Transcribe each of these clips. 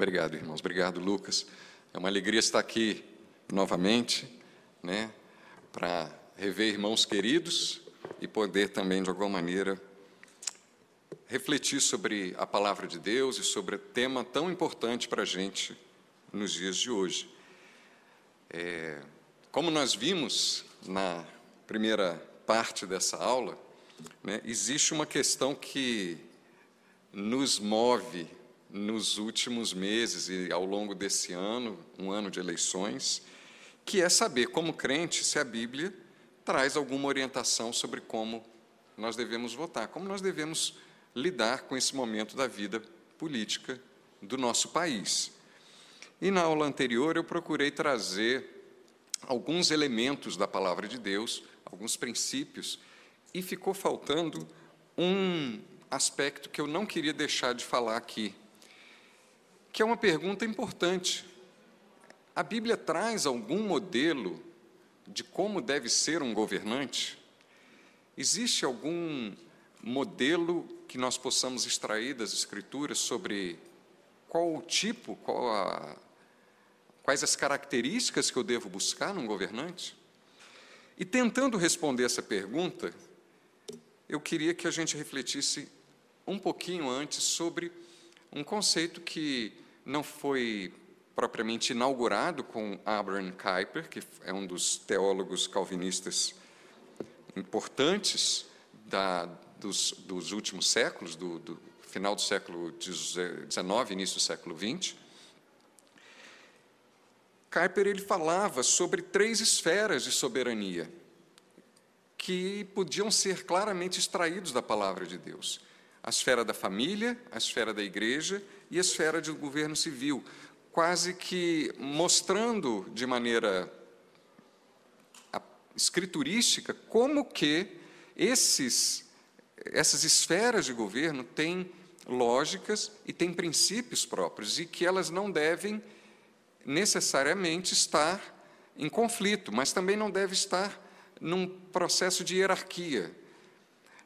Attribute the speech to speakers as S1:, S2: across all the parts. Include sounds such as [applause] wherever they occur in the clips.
S1: Obrigado, irmãos. Obrigado, Lucas. É uma alegria estar aqui novamente, né, para rever irmãos queridos e poder também, de alguma maneira, refletir sobre a palavra de Deus e sobre o tema tão importante para a gente nos dias de hoje. É, como nós vimos na primeira parte dessa aula, né, existe uma questão que nos move nos últimos meses e ao longo desse ano, um ano de eleições, que é saber, como crente, se a Bíblia traz alguma orientação sobre como nós devemos votar, como nós devemos lidar com esse momento da vida política do nosso país. E na aula anterior eu procurei trazer alguns elementos da palavra de Deus, alguns princípios, e ficou faltando um aspecto que eu não queria deixar de falar aqui, que é uma pergunta importante. A Bíblia traz algum modelo de como deve ser um governante? Existe algum modelo que nós possamos extrair das Escrituras sobre qual o tipo, qual a, quais as características que eu devo buscar num governante? E tentando responder essa pergunta, eu queria que a gente refletisse um pouquinho antes sobre um conceito que não foi propriamente inaugurado com Abraham Kuyper, que é um dos teólogos calvinistas importantes da, dos, dos, últimos séculos, do, do, final do século XIX, início do século XX. Kuyper ele falava sobre três esferas de soberania que podiam ser claramente extraídos da palavra de Deus: a esfera da família, a esfera da igreja e a esfera do governo civil, quase que mostrando de maneira escriturística como que esses, essas esferas de governo têm lógicas e têm princípios próprios e que elas não devem necessariamente estar em conflito, mas também não deve estar num processo de hierarquia,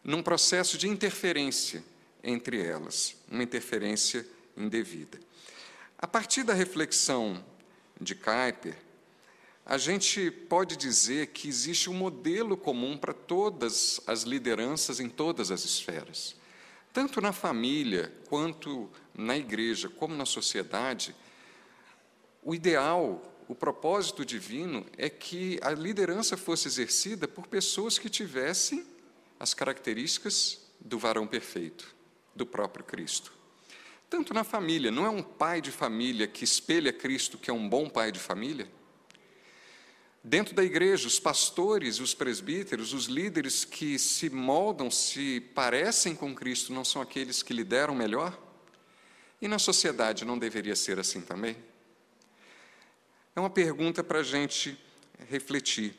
S1: num processo de interferência entre elas, uma interferência indevida. A partir da reflexão de Kuyper, a gente pode dizer que existe um modelo comum para todas as lideranças em todas as esferas. Tanto na família, quanto na igreja, como na sociedade, o ideal, o propósito divino é que a liderança fosse exercida por pessoas que tivessem as características do varão perfeito, do próprio Cristo. Tanto na família, não é um pai de família que espelha Cristo, que é um bom pai de família? Dentro da igreja, os pastores, os presbíteros, os líderes que se moldam, se parecem com Cristo, não são aqueles que lideram melhor? E na sociedade não deveria ser assim também? É uma pergunta para a gente refletir.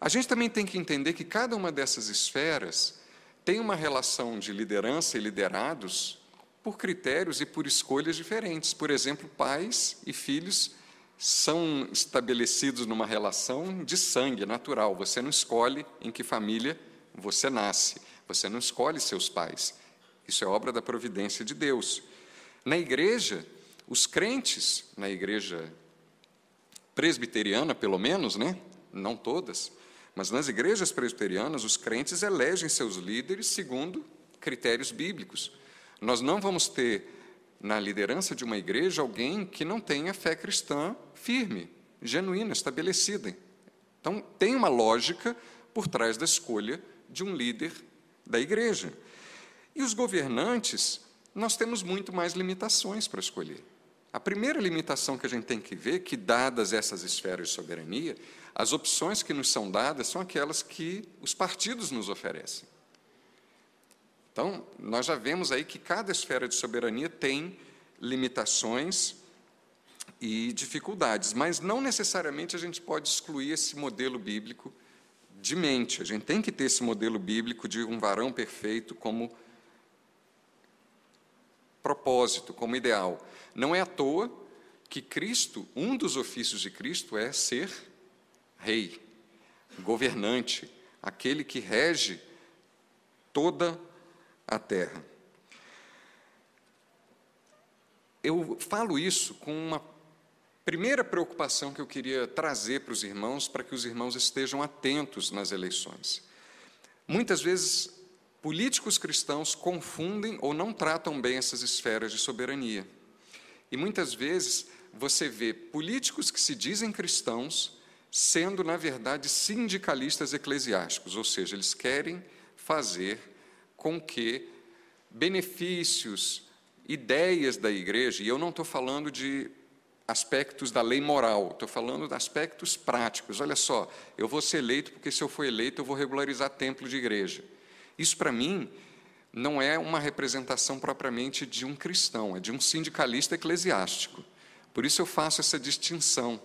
S1: A gente também tem que entender que cada uma dessas esferas tem uma relação de liderança e liderados por critérios e por escolhas diferentes. Por exemplo, pais e filhos são estabelecidos numa relação de sangue natural. Você não escolhe em que família você nasce, você não escolhe seus pais. Isso é obra da providência de Deus. Na igreja, os crentes, na igreja presbiteriana, pelo menos, né? Não todas, mas nas igrejas presbiterianas, os crentes elegem seus líderes segundo critérios bíblicos. Nós não vamos ter na liderança de uma igreja alguém que não tenha fé cristã firme, genuína, estabelecida. Então, tem uma lógica por trás da escolha de um líder da igreja. E os governantes, nós temos muito mais limitações para escolher. A primeira limitação que a gente tem que ver, que dadas essas esferas de soberania, as opções que nos são dadas são aquelas que os partidos nos oferecem. Então, nós já vemos aí que cada esfera de soberania tem limitações e dificuldades, mas não necessariamente a gente pode excluir esse modelo bíblico de mente. A gente tem que ter esse modelo bíblico de um varão perfeito como propósito, como ideal. Não é à toa que Cristo, um dos ofícios de Cristo é ser rei, governante, aquele que rege toda a terra. eu falo isso com uma primeira preocupação que eu queria trazer para os irmãos, para que os irmãos estejam atentos nas eleições. Muitas vezes, políticos cristãos confundem ou não tratam bem essas esferas de soberania. E muitas vezes você vê políticos que se dizem cristãos sendo, na verdade, sindicalistas eclesiásticos, ou seja, eles querem fazer com que benefícios, ideias da igreja, e eu não estou falando de aspectos da lei moral, estou falando de aspectos práticos. Olha só, eu vou ser eleito porque se eu for eleito eu vou regularizar templo de igreja. Isso para mim não é uma representação propriamente de um cristão, é de um sindicalista eclesiástico. Por isso eu faço essa distinção.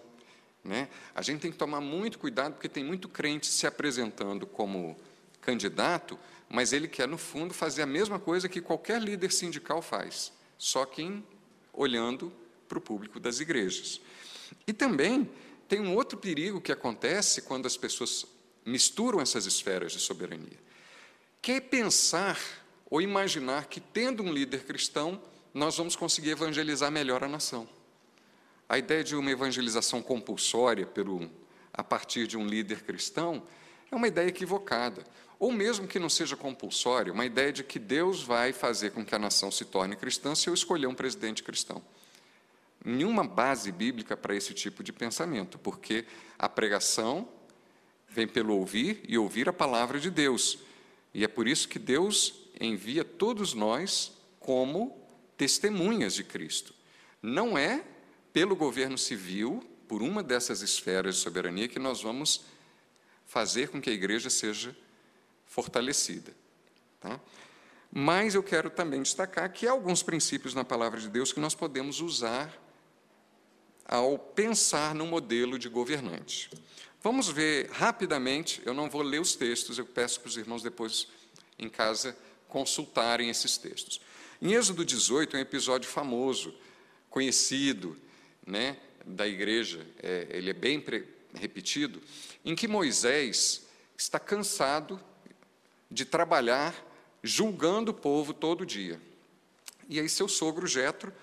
S1: Né? A gente tem que tomar muito cuidado porque tem muito crente se apresentando como candidato, mas ele quer, no fundo, fazer a mesma coisa que qualquer líder sindical faz, só que olhando para o público das igrejas. E também tem um outro perigo que acontece quando as pessoas misturam essas esferas de soberania, que é pensar ou imaginar que, tendo um líder cristão, nós vamos conseguir evangelizar melhor a nação. A ideia de uma evangelização compulsória pelo, a partir de um líder cristão é uma ideia equivocada ou mesmo que não seja compulsório, uma ideia de que Deus vai fazer com que a nação se torne cristã se eu escolher um presidente cristão. Nenhuma base bíblica para esse tipo de pensamento, porque a pregação vem pelo ouvir e ouvir a palavra de Deus. E é por isso que Deus envia todos nós como testemunhas de Cristo. Não é pelo governo civil, por uma dessas esferas de soberania, que nós vamos fazer com que a igreja seja fortalecida. Tá? Mas eu quero também destacar que há alguns princípios na palavra de Deus que nós podemos usar ao pensar no modelo de governante. Vamos ver rapidamente, eu não vou ler os textos, eu peço para os irmãos depois em casa consultarem esses textos. Em Êxodo 18, é um episódio famoso, conhecido né, da igreja, é, ele é bem repetido, em que Moisés está cansado de trabalhar julgando o povo todo dia. E aí seu sogro Jetro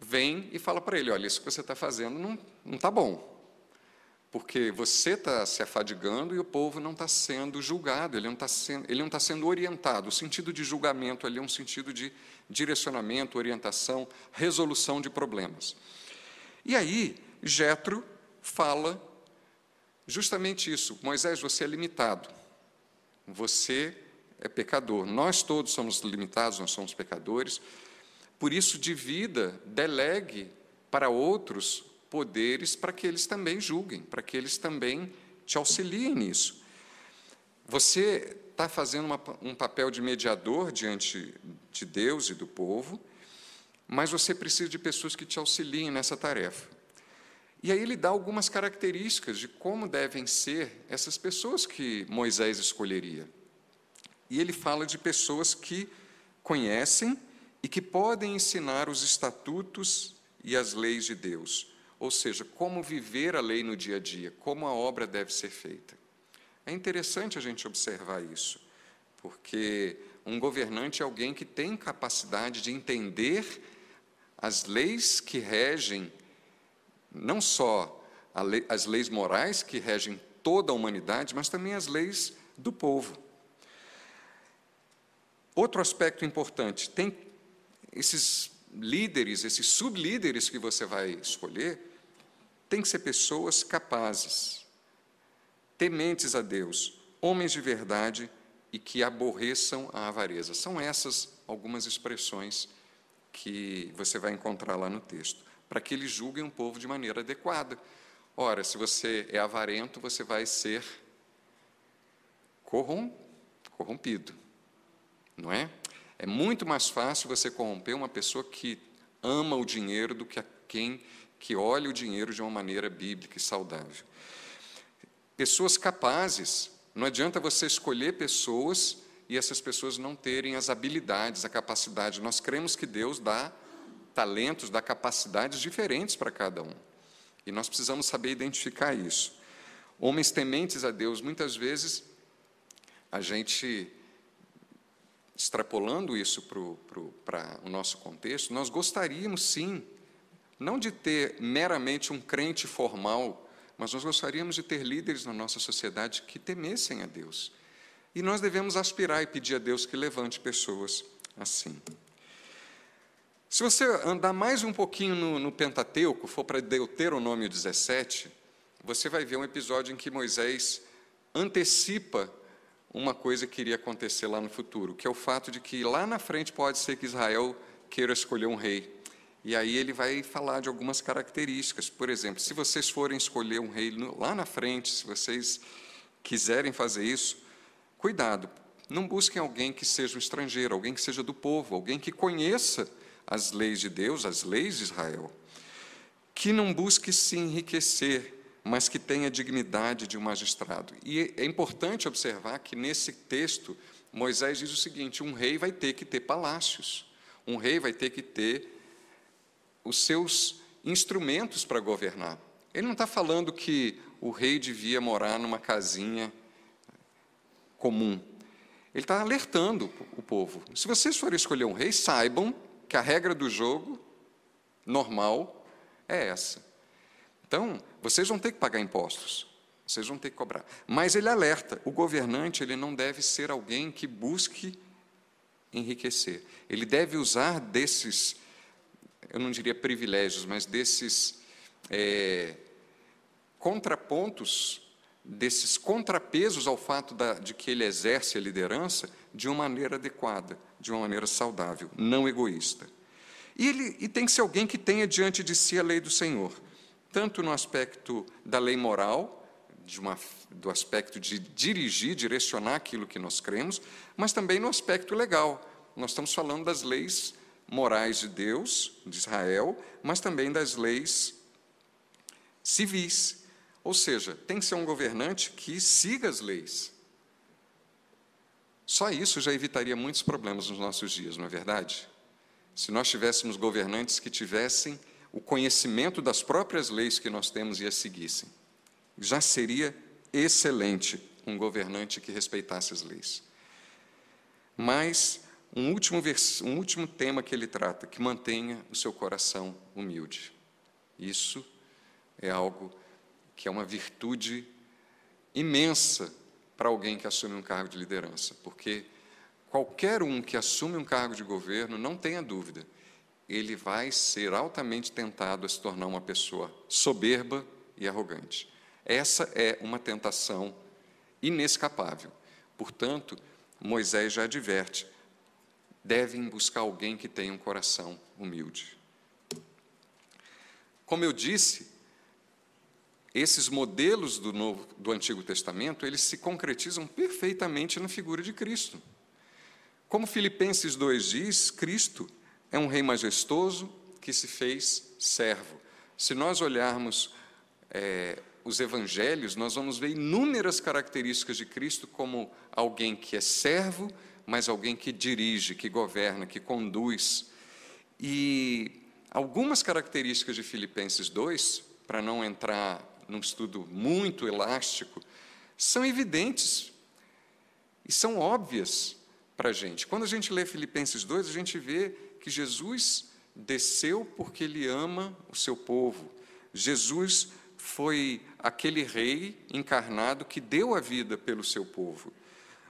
S1: vem e fala para ele: olha, isso que você está fazendo não não está bom, porque você está se afadigando e o povo não está sendo julgado, ele não está sendo ele não está sendo orientado. O sentido de julgamento ali é um sentido de direcionamento, orientação, resolução de problemas. E aí Jetro fala justamente isso: Moisés, você é limitado. Você é pecador. Nós todos somos limitados, nós somos pecadores. Por isso, divida, delegue para outros poderes para que eles também julguem, para que eles também te auxiliem nisso. Você está fazendo uma, um papel de mediador diante de Deus e do povo, mas você precisa de pessoas que te auxiliem nessa tarefa. E aí ele dá algumas características de como devem ser essas pessoas que Moisés escolheria. E ele fala de pessoas que conhecem e que podem ensinar os estatutos e as leis de Deus, ou seja, como viver a lei no dia a dia, como a obra deve ser feita. É interessante a gente observar isso, porque um governante é alguém que tem capacidade de entender as leis que regem não só lei, as leis morais que regem toda a humanidade, mas também as leis do povo. Outro aspecto importante, tem esses líderes, esses sublíderes que você vai escolher, tem que ser pessoas capazes, tementes a Deus, homens de verdade e que aborreçam a avareza. São essas algumas expressões que você vai encontrar lá no texto para que eles julguem o povo de maneira adequada. Ora, se você é avarento, você vai ser corrompido, não é? É muito mais fácil você corromper uma pessoa que ama o dinheiro do que a quem que olha o dinheiro de uma maneira bíblica e saudável. Pessoas capazes, não adianta você escolher pessoas e essas pessoas não terem as habilidades, a capacidade. Nós cremos que Deus dá talentos, dá capacidades diferentes para cada um. E nós precisamos saber identificar isso. Homens tementes a Deus, muitas vezes, a gente, extrapolando isso para o nosso contexto, nós gostaríamos sim não de ter meramente um crente formal, mas nós gostaríamos de ter líderes na nossa sociedade que temessem a Deus. E nós devemos aspirar e pedir a Deus que levante pessoas assim. Se você andar mais um pouquinho no, no Pentateuco, for para Deuteronômio 17, você vai ver um episódio em que Moisés antecipa uma coisa que iria acontecer lá no futuro, que é o fato de que lá na frente pode ser que Israel queira escolher um rei. E aí ele vai falar de algumas características. Por exemplo, se vocês forem escolher um rei lá na frente, se vocês quiserem fazer isso, cuidado, não busquem alguém que seja um estrangeiro, alguém que seja do povo, alguém que conheça as leis de Deus, as leis de Israel, que não busque se enriquecer, mas que tenha a dignidade de um magistrado. E é importante observar que nesse texto, Moisés diz o seguinte: um rei vai ter que ter palácios, um rei vai ter que ter os seus instrumentos para governar. Ele não está falando que o rei devia morar numa casinha comum. Ele está alertando o povo. Se vocês forem escolher um rei, saibam que a regra do jogo normal é essa. Então, vocês vão ter que pagar impostos, vocês vão ter que cobrar. Mas ele alerta: o governante ele não deve ser alguém que busque enriquecer. Ele deve usar desses, eu não diria privilégios, mas desses é, contrapontos, desses contrapesos ao fato da, de que ele exerce a liderança de uma maneira adequada de uma maneira saudável, não egoísta. E, ele, e tem que ser alguém que tenha diante de si a lei do Senhor, tanto no aspecto da lei moral, uma, do aspecto de dirigir, direcionar aquilo que nós cremos, mas também no aspecto legal. Nós estamos falando das leis morais de Deus, de Israel, mas também das leis civis. Ou seja, tem que ser um governante que siga as leis, só isso já evitaria muitos problemas nos nossos dias, não é verdade? Se nós tivéssemos governantes que tivessem o conhecimento das próprias leis que nós temos e as seguissem, já seria excelente um governante que respeitasse as leis. Mas um último, um último tema que ele trata, que mantenha o seu coração humilde. Isso é algo que é uma virtude imensa para alguém que assume um cargo de liderança, porque qualquer um que assume um cargo de governo, não tenha dúvida, ele vai ser altamente tentado a se tornar uma pessoa soberba e arrogante. Essa é uma tentação inescapável. Portanto, Moisés já adverte: devem buscar alguém que tenha um coração humilde. Como eu disse, esses modelos do, Novo, do Antigo Testamento, eles se concretizam perfeitamente na figura de Cristo. Como Filipenses 2 diz, Cristo é um rei majestoso que se fez servo. Se nós olharmos é, os evangelhos, nós vamos ver inúmeras características de Cristo como alguém que é servo, mas alguém que dirige, que governa, que conduz. E algumas características de Filipenses 2, para não entrar num estudo muito elástico, são evidentes e são óbvias para a gente. Quando a gente lê Filipenses 2, a gente vê que Jesus desceu porque ele ama o seu povo. Jesus foi aquele rei encarnado que deu a vida pelo seu povo.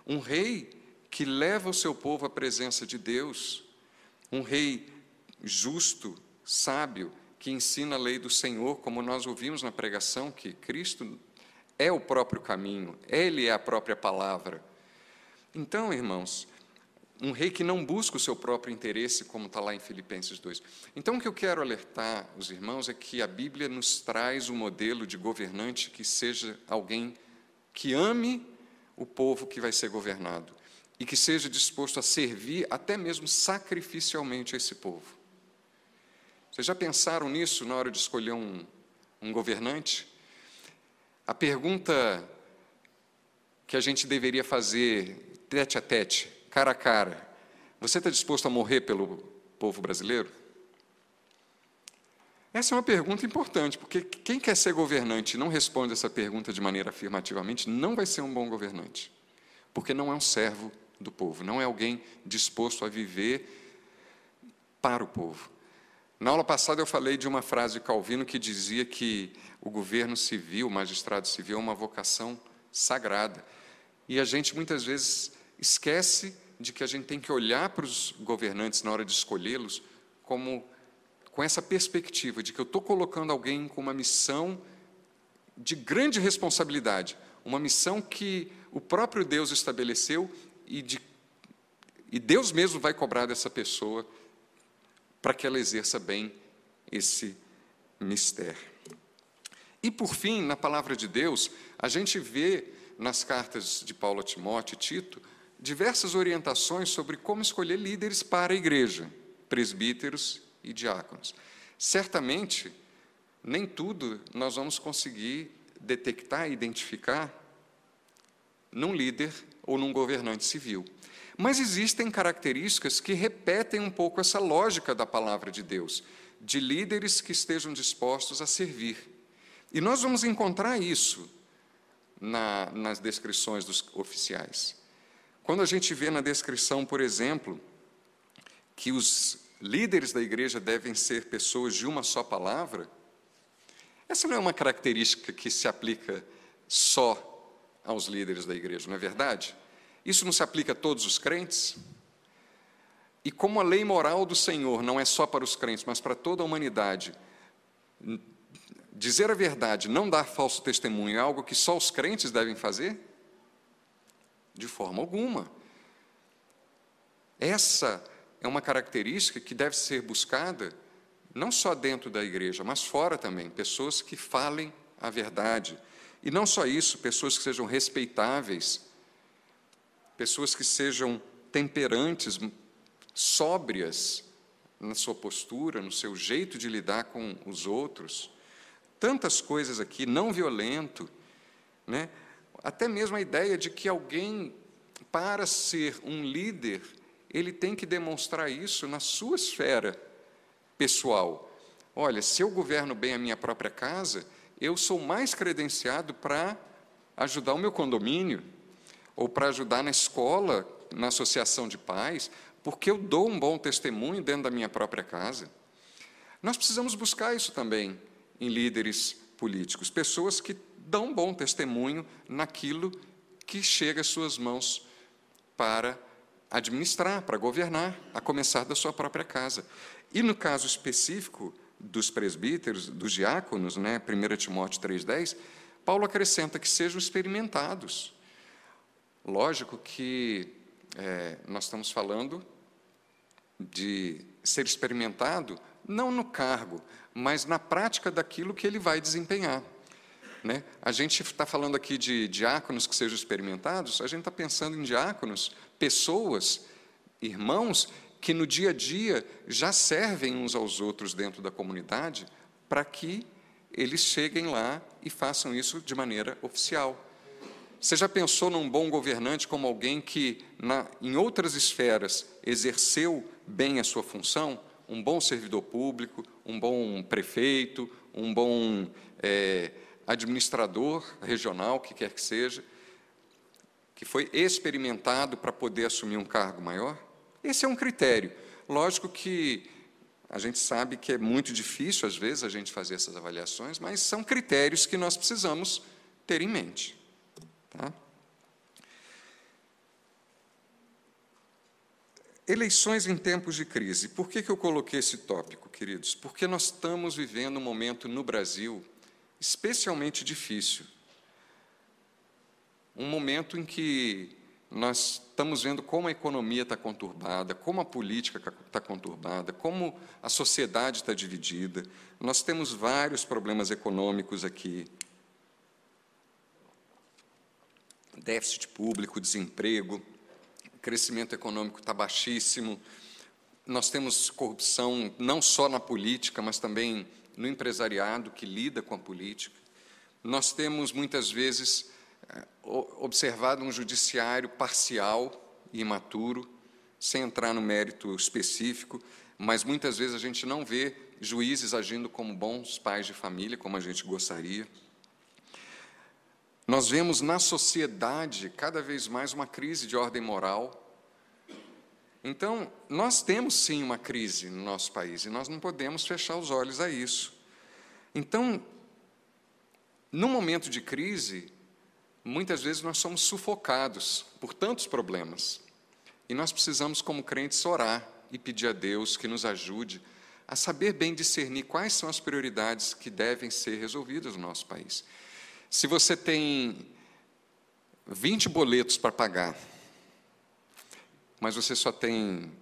S1: Um rei que leva o seu povo à presença de Deus. Um rei justo, sábio, que ensina a lei do Senhor, como nós ouvimos na pregação, que Cristo é o próprio caminho, Ele é a própria palavra. Então, irmãos, um rei que não busca o seu próprio interesse, como está lá em Filipenses 2. Então, o que eu quero alertar os irmãos é que a Bíblia nos traz um modelo de governante que seja alguém que ame o povo que vai ser governado e que seja disposto a servir até mesmo sacrificialmente a esse povo. Vocês já pensaram nisso na hora de escolher um, um governante? A pergunta que a gente deveria fazer tete a tete, cara a cara: você está disposto a morrer pelo povo brasileiro? Essa é uma pergunta importante, porque quem quer ser governante e não responde essa pergunta de maneira afirmativamente não vai ser um bom governante, porque não é um servo do povo, não é alguém disposto a viver para o povo. Na aula passada eu falei de uma frase de Calvino que dizia que o governo civil, o magistrado civil, é uma vocação sagrada. E a gente muitas vezes esquece de que a gente tem que olhar para os governantes na hora de escolhê-los como com essa perspectiva de que eu estou colocando alguém com uma missão de grande responsabilidade, uma missão que o próprio Deus estabeleceu e, de, e Deus mesmo vai cobrar dessa pessoa para que ela exerça bem esse mistério. E, por fim, na palavra de Deus, a gente vê nas cartas de Paulo a Timóteo e Tito diversas orientações sobre como escolher líderes para a igreja, presbíteros e diáconos. Certamente, nem tudo nós vamos conseguir detectar e identificar num líder ou num governante civil. Mas existem características que repetem um pouco essa lógica da palavra de Deus, de líderes que estejam dispostos a servir. E nós vamos encontrar isso na, nas descrições dos oficiais. Quando a gente vê na descrição, por exemplo, que os líderes da igreja devem ser pessoas de uma só palavra, essa não é uma característica que se aplica só aos líderes da igreja, não é verdade? Isso não se aplica a todos os crentes? E como a lei moral do Senhor não é só para os crentes, mas para toda a humanidade, dizer a verdade, não dar falso testemunho, é algo que só os crentes devem fazer? De forma alguma. Essa é uma característica que deve ser buscada não só dentro da igreja, mas fora também. Pessoas que falem a verdade. E não só isso, pessoas que sejam respeitáveis, pessoas que sejam temperantes, sóbrias na sua postura, no seu jeito de lidar com os outros. Tantas coisas aqui, não violento, né? até mesmo a ideia de que alguém, para ser um líder, ele tem que demonstrar isso na sua esfera pessoal. Olha, se eu governo bem a minha própria casa, eu sou mais credenciado para ajudar o meu condomínio, ou para ajudar na escola, na associação de pais, porque eu dou um bom testemunho dentro da minha própria casa. Nós precisamos buscar isso também em líderes políticos, pessoas que dão bom testemunho naquilo que chega às suas mãos para administrar, para governar, a começar da sua própria casa. E no caso específico dos presbíteros, dos diáconos, né, 1 Timóteo 3,10, Paulo acrescenta que sejam experimentados. Lógico que é, nós estamos falando de ser experimentado não no cargo, mas na prática daquilo que ele vai desempenhar. Né? A gente está falando aqui de diáconos que sejam experimentados, a gente está pensando em diáconos, pessoas, irmãos, que no dia a dia já servem uns aos outros dentro da comunidade, para que eles cheguem lá e façam isso de maneira oficial. Você já pensou num bom governante como alguém que, na, em outras esferas, exerceu bem a sua função? Um bom servidor público, um bom prefeito, um bom é, administrador regional, que quer que seja, que foi experimentado para poder assumir um cargo maior? Esse é um critério. Lógico que a gente sabe que é muito difícil, às vezes, a gente fazer essas avaliações, mas são critérios que nós precisamos ter em mente. Tá? Eleições em tempos de crise. Por que, que eu coloquei esse tópico, queridos? Porque nós estamos vivendo um momento no Brasil especialmente difícil. Um momento em que nós estamos vendo como a economia está conturbada, como a política está conturbada, como a sociedade está dividida. Nós temos vários problemas econômicos aqui déficit público, desemprego, crescimento econômico está baixíssimo. Nós temos corrupção não só na política, mas também no empresariado que lida com a política. Nós temos muitas vezes eh, observado um judiciário parcial e imaturo, sem entrar no mérito específico, mas muitas vezes a gente não vê juízes agindo como bons pais de família, como a gente gostaria. Nós vemos na sociedade cada vez mais uma crise de ordem moral Então, nós temos sim uma crise no nosso país e nós não podemos fechar os olhos a isso. Então, no momento de crise, muitas vezes nós somos sufocados por tantos problemas. E nós precisamos, como crentes, orar e pedir a Deus que nos ajude a saber bem discernir quais são as prioridades que devem ser resolvidas no nosso país. Se você tem 20 boletos para pagar, mas você só tem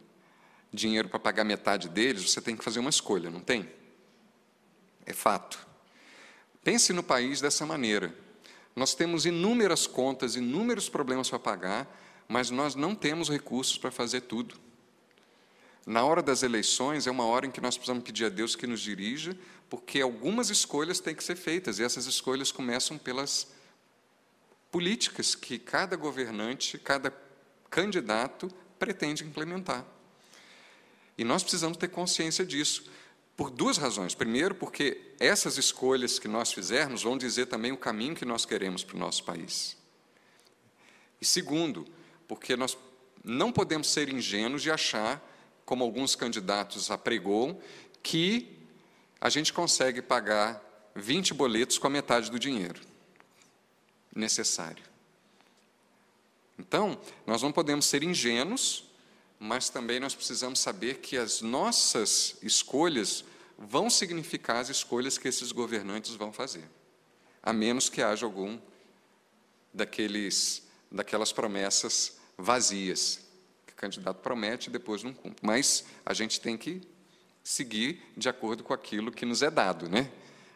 S1: dinheiro para pagar metade deles, você tem que fazer uma escolha, não tem? É fato. Pense no país dessa maneira. Nós temos inúmeras contas, inúmeros problemas para pagar, mas nós não temos recursos para fazer tudo. Na hora das eleições é uma hora em que nós precisamos pedir a Deus que nos dirija, porque algumas escolhas têm que ser feitas, e essas escolhas começam pelas políticas que cada governante, cada candidato pretende implementar. E nós precisamos ter consciência disso. Por duas razões. Primeiro, porque essas escolhas que nós fizermos vão dizer também o caminho que nós queremos para o nosso país. E segundo, porque nós não podemos ser ingênuos de achar, como alguns candidatos apregou, que a gente consegue pagar 20 boletos com a metade do dinheiro necessário. Então, nós não podemos ser ingênuos, mas também nós precisamos saber que as nossas escolhas vão significar as escolhas que esses governantes vão fazer, a menos que haja algum daqueles, daquelas promessas vazias, que o candidato promete e depois não cumpre. Mas a gente tem que seguir de acordo com aquilo que nos é dado, né?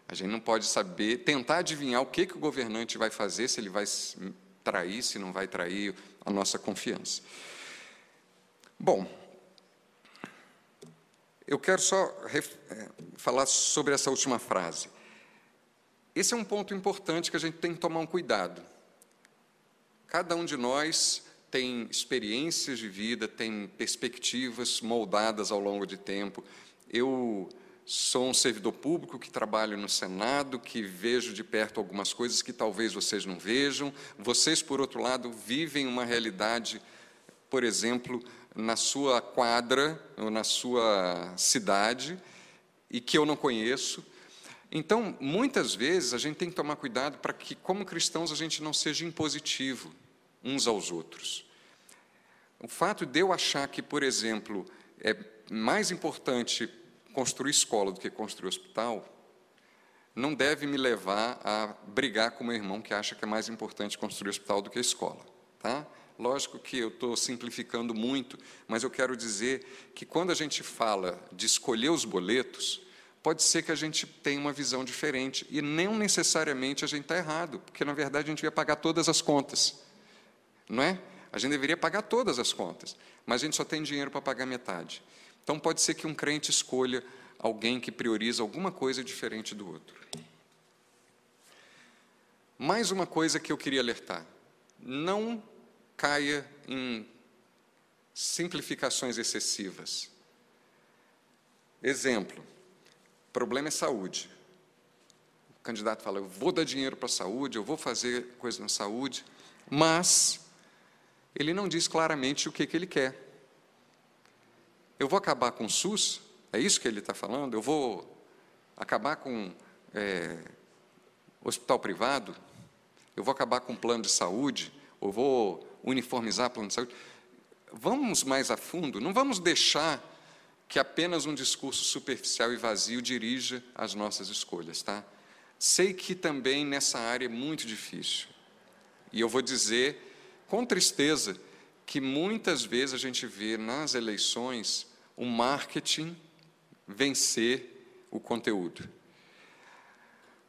S1: A gente não pode saber, tentar adivinhar o que, que o governante vai fazer, se ele vai trair, se não vai trair a nossa confiança. Bom, eu quero só é, falar sobre essa última frase. Esse é um ponto importante que a gente tem que tomar um cuidado. Cada um de nós tem experiências de vida, tem perspectivas moldadas ao longo de tempo. Eu sou um servidor público que trabalho no Senado, que vejo de perto algumas coisas que talvez vocês não vejam. Vocês, por outro lado, vivem uma realidade, por exemplo, na sua quadra ou na sua cidade e que eu não conheço. Então, muitas vezes, a gente tem que tomar cuidado para que, como cristãos, a gente não seja impositivo uns aos outros. O fato de eu achar que, por exemplo, é mais importante construir escola do que construir hospital, não deve me levar a brigar com meu irmão que acha que é mais importante construir hospital do que escola. Tá? Lógico que eu estou simplificando muito, mas eu quero dizer que quando a gente fala de escolher os boletos, pode ser que a gente tenha uma visão diferente e não necessariamente a gente está errado, porque na verdade a gente ia pagar todas as contas, não é? A gente deveria pagar todas as contas, mas a gente só tem dinheiro para pagar metade. Então pode ser que um crente escolha alguém que prioriza alguma coisa diferente do outro. Mais uma coisa que eu queria alertar: não caia em simplificações excessivas. Exemplo: problema é saúde. O candidato fala: eu vou dar dinheiro para a saúde, eu vou fazer coisa na saúde, mas ele não diz claramente o que, que ele quer. Eu vou acabar com o SUS? É isso que ele está falando? Eu vou acabar com é, hospital privado? Eu vou acabar com plano de saúde? Ou vou uniformizar plano de saúde. Vamos mais a fundo, não vamos deixar que apenas um discurso superficial e vazio dirija as nossas escolhas, tá? Sei que também nessa área é muito difícil. E eu vou dizer com tristeza que muitas vezes a gente vê nas eleições o marketing vencer o conteúdo.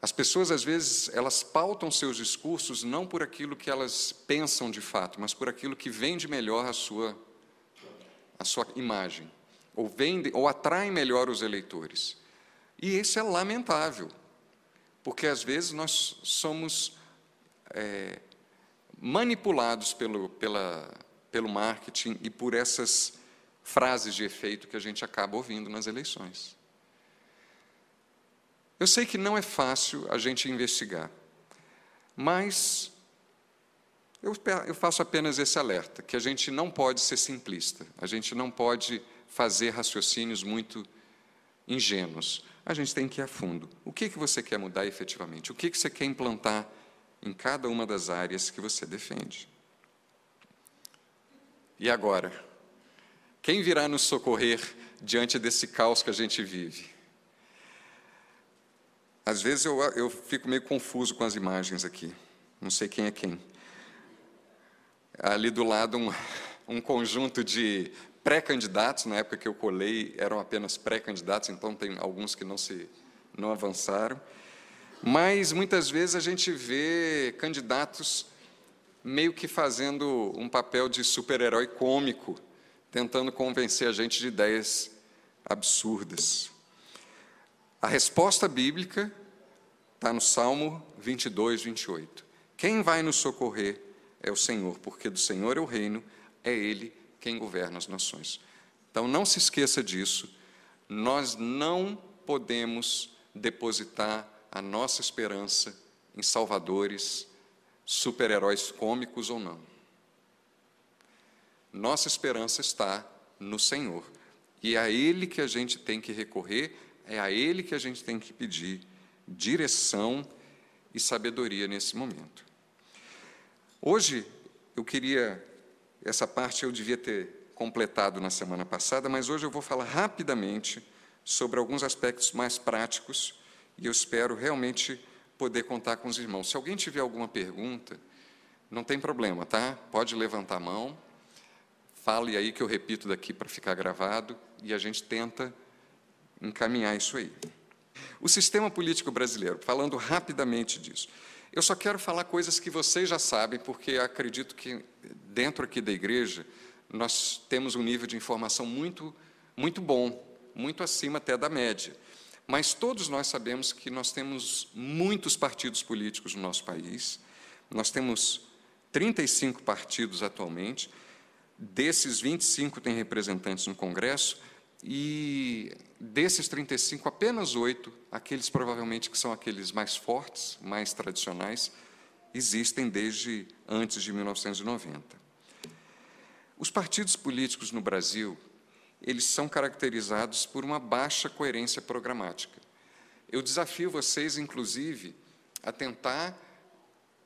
S1: As pessoas, às vezes, elas pautam seus discursos não por aquilo que elas pensam de fato, mas por aquilo que vende melhor a sua, a sua imagem, ou, vende, ou atrai melhor os eleitores. E isso é lamentável, porque às vezes nós somos é, manipulados pelo, pela, pelo marketing e por essas frases de efeito que a gente acaba ouvindo nas eleições. Eu sei que não é fácil a gente investigar, mas Eu, faço apenas esse alerta, que a gente não pode ser simplista, a gente não pode fazer raciocínios muito ingênuos. A gente tem que ir a fundo. O que, que você quer mudar efetivamente? O que, que você quer implantar em cada uma das áreas que você defende? E agora? Quem virá nos socorrer diante desse caos que a gente vive? Às vezes eu, eu fico meio confuso com as imagens aqui, não sei quem é quem ali do lado um, um conjunto de pré-candidatos, na época que eu colei eram apenas pré-candidatos, então tem alguns que não se não avançaram. Mas muitas vezes a gente vê candidatos meio que fazendo um papel de super-herói cômico, tentando convencer a gente de ideias absurdas. A resposta bíblica está no Salmo 22, 28. Quem vai nos socorrer é o Senhor, porque do Senhor é o reino, é Ele quem governa as nações. Então não se esqueça disso, nós não podemos depositar a nossa esperança em salvadores, super-heróis cômicos ou não. Nossa esperança está no Senhor. E é a Ele que a gente tem que recorrer, é a Ele que a gente tem que pedir direção e sabedoria nesse momento. Hoje, eu queria, essa parte eu devia ter completado na semana passada, mas hoje eu vou falar rapidamente sobre alguns aspectos mais práticos e eu espero realmente poder contar com os irmãos. Se alguém tiver alguma pergunta, não tem problema, tá? Pode levantar a mão, fale aí que eu repito daqui para ficar gravado e a gente tenta encaminhar isso aí. O sistema político brasileiro, falando rapidamente disso. Eu só quero falar coisas que vocês já sabem, porque acredito que dentro aqui da igreja nós temos um nível de informação muito, muito bom, muito acima até da média. Mas todos nós sabemos que nós temos muitos partidos políticos no nosso país. Nós temos 35 partidos atualmente. Desses 25 têm representantes no Congresso e desses 35, apenas oito, aqueles provavelmente que são aqueles mais fortes, mais tradicionais, existem desde antes de 1990. Os partidos políticos no Brasil, eles são caracterizados por uma baixa coerência programática. Eu desafio vocês, inclusive, a tentar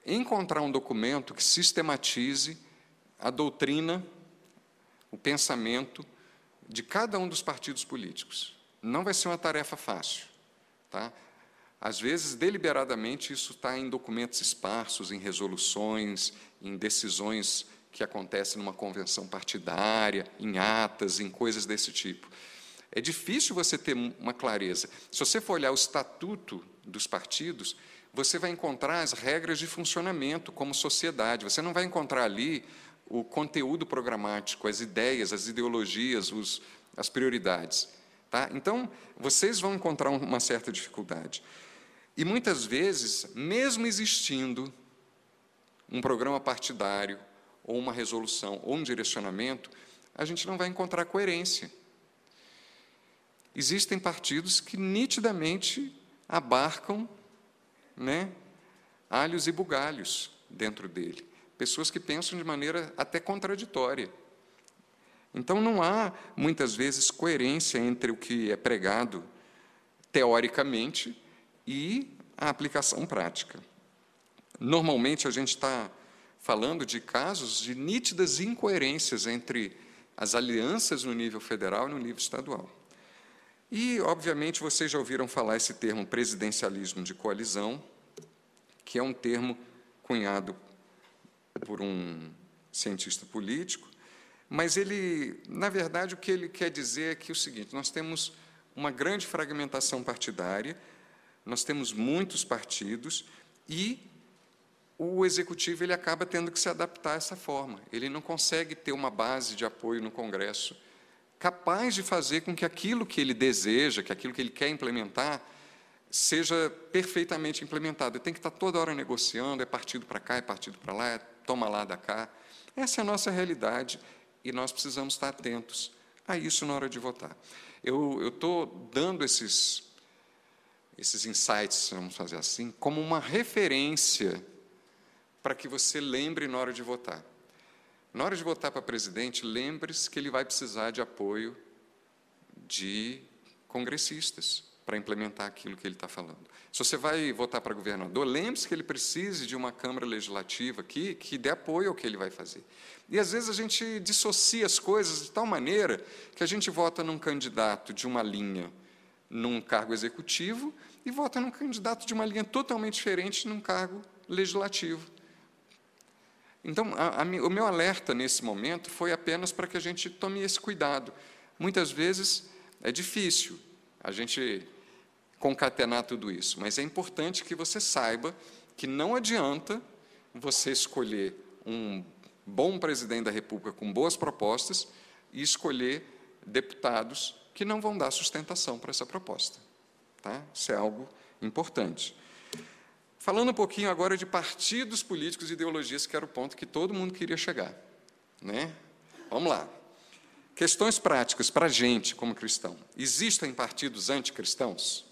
S1: encontrar um documento que sistematize a doutrina, o pensamento, de cada um dos partidos políticos. Não vai ser uma tarefa fácil. Tá? Às vezes, deliberadamente, isso está em documentos esparsos, em resoluções, em decisões que acontecem numa convenção partidária, em atas, em coisas desse tipo. É difícil você ter uma clareza. Se você for olhar o estatuto dos partidos, você vai encontrar as regras de funcionamento como sociedade. Você não vai encontrar ali o conteúdo programático, as ideias, as ideologias, os, as prioridades. Tá? Então, vocês vão encontrar uma certa dificuldade. E muitas vezes, mesmo existindo um programa partidário, ou uma resolução, ou um direcionamento, a gente não vai encontrar coerência. Existem partidos que nitidamente abarcam né, alhos e bugalhos dentro dele pessoas que pensam de maneira até contraditória. Então, não há, muitas vezes, coerência entre o que é pregado teoricamente e a aplicação prática. Normalmente, a gente está falando de casos de nítidas incoerências entre as alianças no nível federal e no nível estadual. E, obviamente, vocês já ouviram falar esse termo presidencialismo de coalizão, que é um termo cunhado por um cientista político, mas ele, na verdade, o que ele quer dizer é que é o seguinte: nós temos uma grande fragmentação partidária, nós temos muitos partidos e o executivo ele acaba tendo que se adaptar a essa forma. Ele não consegue ter uma base de apoio no Congresso capaz de fazer com que aquilo que ele deseja, que aquilo que ele quer implementar, seja perfeitamente implementado. Ele tem que estar toda hora negociando, é partido para cá, é partido para lá, é toma lá da cá. Essa é a nossa realidade e nós precisamos estar atentos a isso na hora de votar. Eu estou dando esses, esses insights, vamos fazer assim, como uma referência para que você lembre na hora de votar. Na hora de votar para presidente, lembre-se que ele vai precisar de apoio de congressistas para implementar aquilo que ele está falando. Se você vai votar para governador, lembre-se que ele precise de uma Câmara Legislativa aqui que dê apoio ao que ele vai fazer. E às vezes a gente dissocia as coisas de tal maneira que a gente vota num candidato de uma linha num cargo executivo e vota num candidato de uma linha totalmente diferente num cargo legislativo. Então, a, a, o meu alerta nesse momento foi apenas para que a gente tome esse cuidado. Muitas vezes é difícil a gente concatenar tudo isso, mas é importante que você saiba que não adianta você escolher um bom presidente da República com boas propostas e escolher deputados que não vão dar sustentação para essa proposta. Tá? Isso é algo importante. Falando um pouquinho agora de partidos políticos e ideologias, que era o ponto que todo mundo queria chegar. Né? Vamos lá. Questões práticas para a gente, como cristão. Existem partidos anticristãos?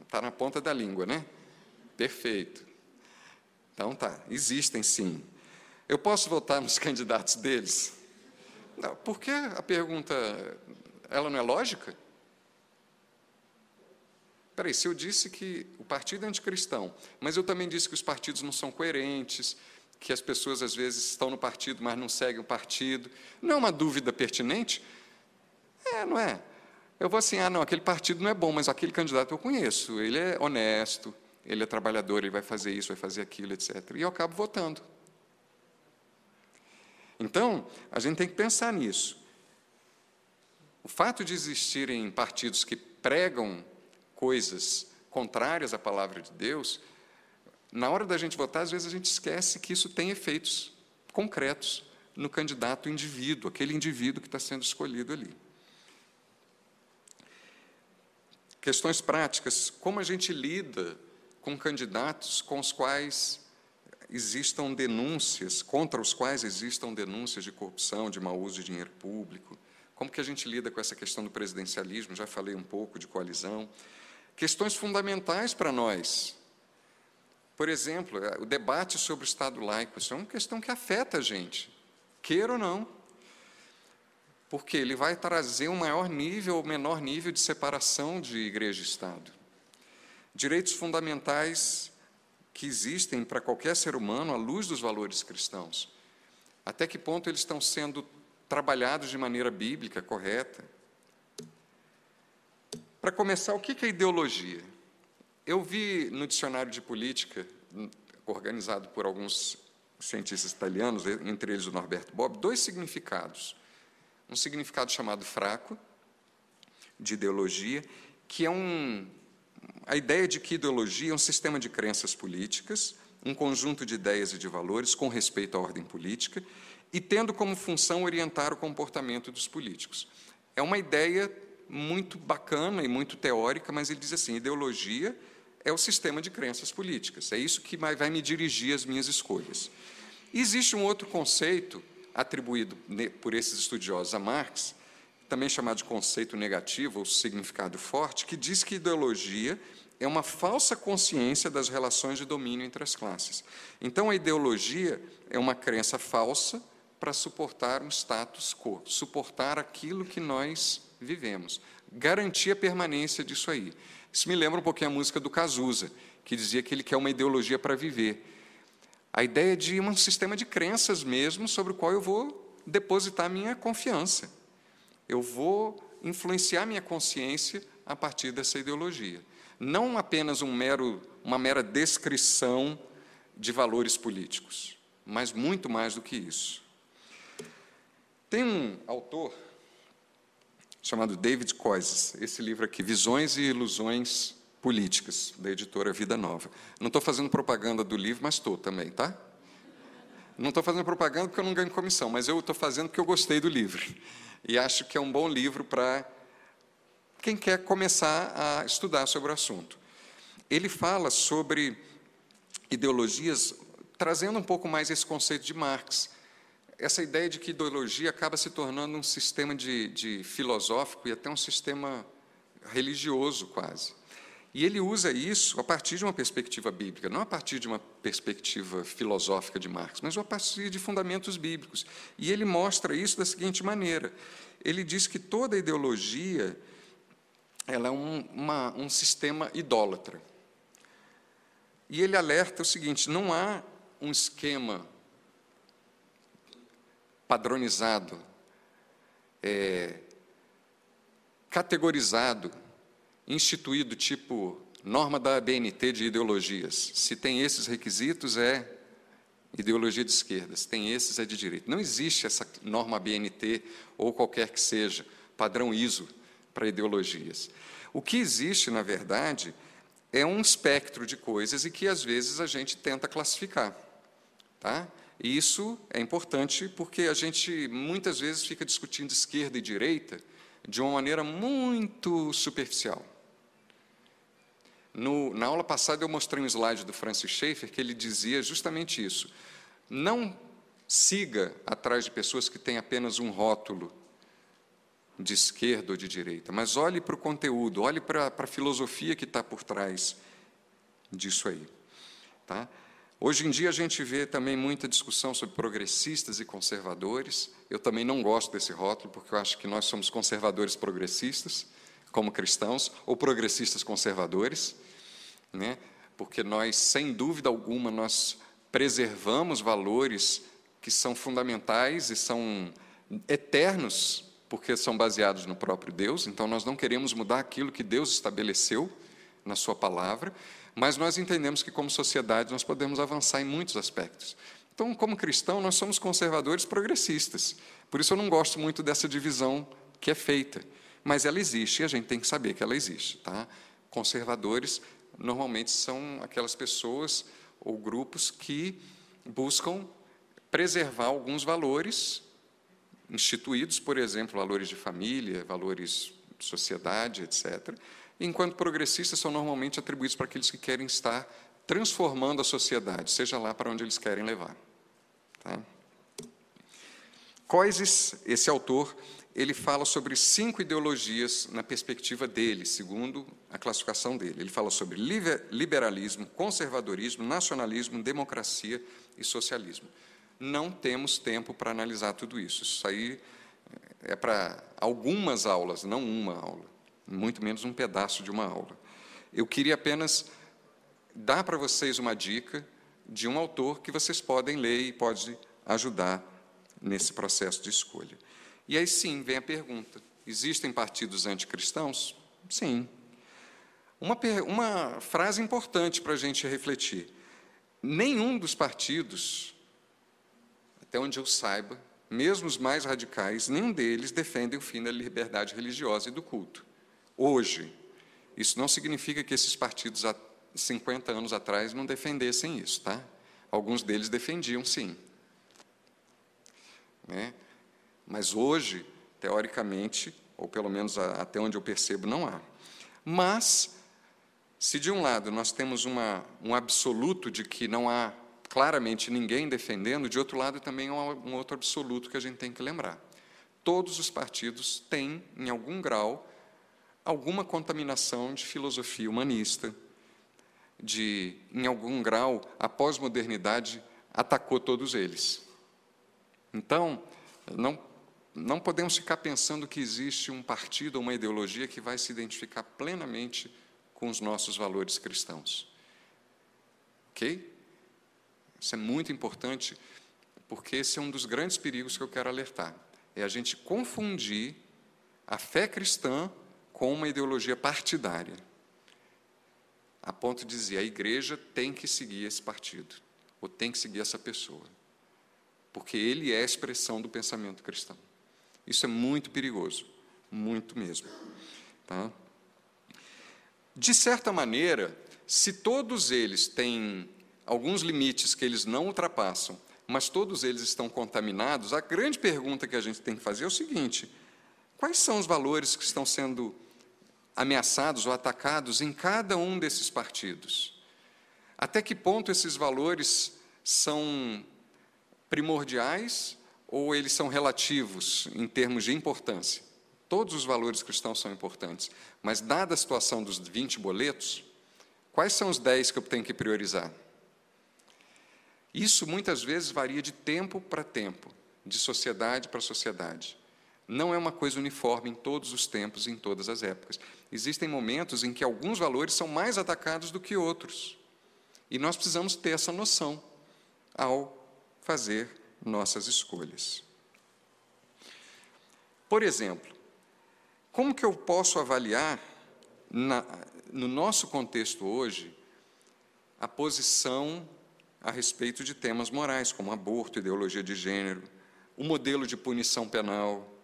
S1: Está na ponta da língua, né? Perfeito. Então tá, existem sim. Eu posso votar nos [laughs] candidatos deles? Não, por que a pergunta, ela não é lógica? Peraí, se eu disse que o partido é anticristão, mas eu também disse que os partidos não são coerentes, que as pessoas às vezes estão no partido, mas não seguem o partido, não é uma dúvida pertinente? É, não é? Eu vou assim, ah, não, aquele partido não é bom, mas aquele candidato eu conheço, ele é honesto, ele é trabalhador, ele vai fazer isso, vai fazer aquilo, etc. E eu acabo votando. Então, a gente tem que pensar nisso. O fato de existirem partidos que pregam coisas contrárias à palavra de Deus, na hora da gente votar, às vezes a gente esquece que isso tem efeitos concretos no candidato indivíduo, aquele indivíduo que está sendo escolhido ali. Questões práticas: como a gente lida com candidatos com os quais existam denúncias, contra os quais existam denúncias de corrupção, de mau uso de dinheiro público? Como que a gente lida com essa questão do presidencialismo? Já falei um pouco de coalizão questões fundamentais para nós. Por exemplo, é, o debate sobre o Estado laico, isso é uma questão que afeta a gente, queira ou não. Porque ele vai trazer um maior nível ou menor nível de separação de igreja e Estado. Direitos fundamentais que existem para qualquer ser humano à luz dos valores cristãos. Até que ponto eles estão sendo trabalhados de maneira bíblica, correta? Para começar, o que é ideologia? Eu vi no dicionário de política, organizado por alguns cientistas italianos, entre eles o Norberto Bob, dois significados. Um significado chamado fraco, de ideologia, que é um, a ideia de que ideologia é um sistema de crenças políticas, um conjunto de ideias e de valores com respeito à ordem política, e tendo como função orientar o comportamento dos políticos. É uma ideia muito bacana e muito teórica, mas ele diz assim: ideologia é o sistema de crenças políticas, é isso que vai me dirigir as minhas escolhas. Existe um outro conceito atribuído por esses estudiosos a Marx, também chamado de conceito negativo ou significado forte, que diz que ideologia é uma falsa consciência das relações de domínio entre as classes. Então, a ideologia é uma crença falsa para suportar um status quo, suportar aquilo que nós vivemos. Garantir a permanência disso aí. Isso me lembra um pouquinho a música do Cazuza, que dizia que ele quer uma ideologia para viver. A ideia de um sistema de crenças mesmo sobre o qual eu vou depositar minha confiança. Eu vou influenciar minha consciência a partir dessa ideologia. Não apenas um mero, uma mera descrição de valores políticos, mas muito mais do que isso. Tem um autor chamado David Coises, esse livro aqui, Visões e Ilusões Políticas, da editora Vida Nova. Não estou fazendo propaganda do livro, mas estou também, tá? Não estou fazendo propaganda porque eu não ganho comissão, mas eu estou fazendo porque eu gostei do livro. E acho que é um bom livro para quem quer começar a estudar sobre o assunto. Ele fala sobre ideologias, trazendo um pouco mais esse conceito de Marx, essa ideia de que ideologia acaba se tornando um sistema de, de filosófico e até um sistema religioso quase. E ele usa isso a partir de uma perspectiva bíblica, não a partir de uma perspectiva filosófica de Marx, mas a partir de fundamentos bíblicos. E ele mostra isso da seguinte maneira: ele diz que toda ideologia ela é um, uma, um sistema idólatra. E ele alerta o seguinte: não há um esquema padronizado, é, categorizado, instituído tipo norma da BNT de ideologias. Se tem esses requisitos, é ideologia de esquerda, se tem esses, é de direita. Não existe essa norma BNT ou qualquer que seja, padrão ISO para ideologias. O que existe, na verdade, é um espectro de coisas e que às vezes a gente tenta classificar. Tá? E isso é importante porque a gente muitas vezes fica discutindo esquerda e direita de uma maneira muito superficial. No, na aula passada eu mostrei um slide do Francis Schaeffer que ele dizia justamente isso. Não siga atrás de pessoas que têm apenas um rótulo de esquerda ou de direita, mas olhe para o conteúdo, olhe para, para a filosofia que está por trás disso aí. Tá? Hoje em dia a gente vê também muita discussão sobre progressistas e conservadores. Eu também não gosto desse rótulo, porque eu acho que nós somos conservadores progressistas, como cristãos, ou progressistas conservadores, né? porque nós, sem dúvida alguma, nós preservamos valores que são fundamentais e são eternos porque são baseados no próprio Deus, então nós não queremos mudar aquilo que Deus estabeleceu na Sua palavra, mas nós entendemos que, como sociedade, nós podemos avançar em muitos aspectos. Então, como cristão, nós somos conservadores progressistas, por isso eu não gosto muito dessa divisão que é feita, mas ela existe e a gente tem que saber que ela existe. Tá? Conservadores normalmente são aquelas pessoas ou grupos que buscam preservar alguns valores instituídos, por exemplo, valores de família, valores de sociedade, etc. Enquanto progressistas são normalmente atribuídos para aqueles que querem estar transformando a sociedade, seja lá para onde eles querem levar. Tá? Coises, esse autor, ele fala sobre cinco ideologias na perspectiva dele, segundo a classificação dele. Ele fala sobre liberalismo, conservadorismo, nacionalismo, democracia e socialismo não temos tempo para analisar tudo isso. Isso aí é para algumas aulas, não uma aula, muito menos um pedaço de uma aula. Eu queria apenas dar para vocês uma dica de um autor que vocês podem ler e pode ajudar nesse processo de escolha. E aí sim vem a pergunta: existem partidos anticristãos? Sim. Uma, uma frase importante para a gente refletir: nenhum dos partidos até onde eu saiba, mesmo os mais radicais, nenhum deles defendem o fim da liberdade religiosa e do culto. Hoje, isso não significa que esses partidos há 50 anos atrás não defendessem isso, tá? Alguns deles defendiam, sim. Né? Mas hoje, teoricamente, ou pelo menos até onde eu percebo, não há. Mas, se de um lado nós temos uma, um absoluto de que não há claramente ninguém defendendo, de outro lado também há um outro absoluto que a gente tem que lembrar. Todos os partidos têm, em algum grau, alguma contaminação de filosofia humanista, de, em algum grau, a pós-modernidade atacou todos eles. Então, não, não podemos ficar pensando que existe um partido ou uma ideologia que vai se identificar plenamente com os nossos valores cristãos. Ok? Isso é muito importante, porque esse é um dos grandes perigos que eu quero alertar. É a gente confundir a fé cristã com uma ideologia partidária. A ponto de dizer, a igreja tem que seguir esse partido, ou tem que seguir essa pessoa. Porque ele é a expressão do pensamento cristão. Isso é muito perigoso, muito mesmo. Tá? De certa maneira, se todos eles têm alguns limites que eles não ultrapassam, mas todos eles estão contaminados, a grande pergunta que a gente tem que fazer é o seguinte: quais são os valores que estão sendo ameaçados ou atacados em cada um desses partidos? Até que ponto esses valores são primordiais ou eles são relativos em termos de importância? Todos os valores cristãos são importantes, mas dada a situação dos 20 boletos, quais são os 10 que eu tenho que priorizar? Isso muitas vezes varia de tempo para tempo, de sociedade para sociedade. Não é uma coisa uniforme em todos os tempos em todas as épocas. Existem momentos em que alguns valores são mais atacados do que outros. E nós precisamos ter essa noção ao fazer nossas escolhas. Por exemplo, como que eu posso avaliar, na, no nosso contexto hoje, a posição a respeito de temas morais, como aborto, ideologia de gênero, o modelo de punição penal,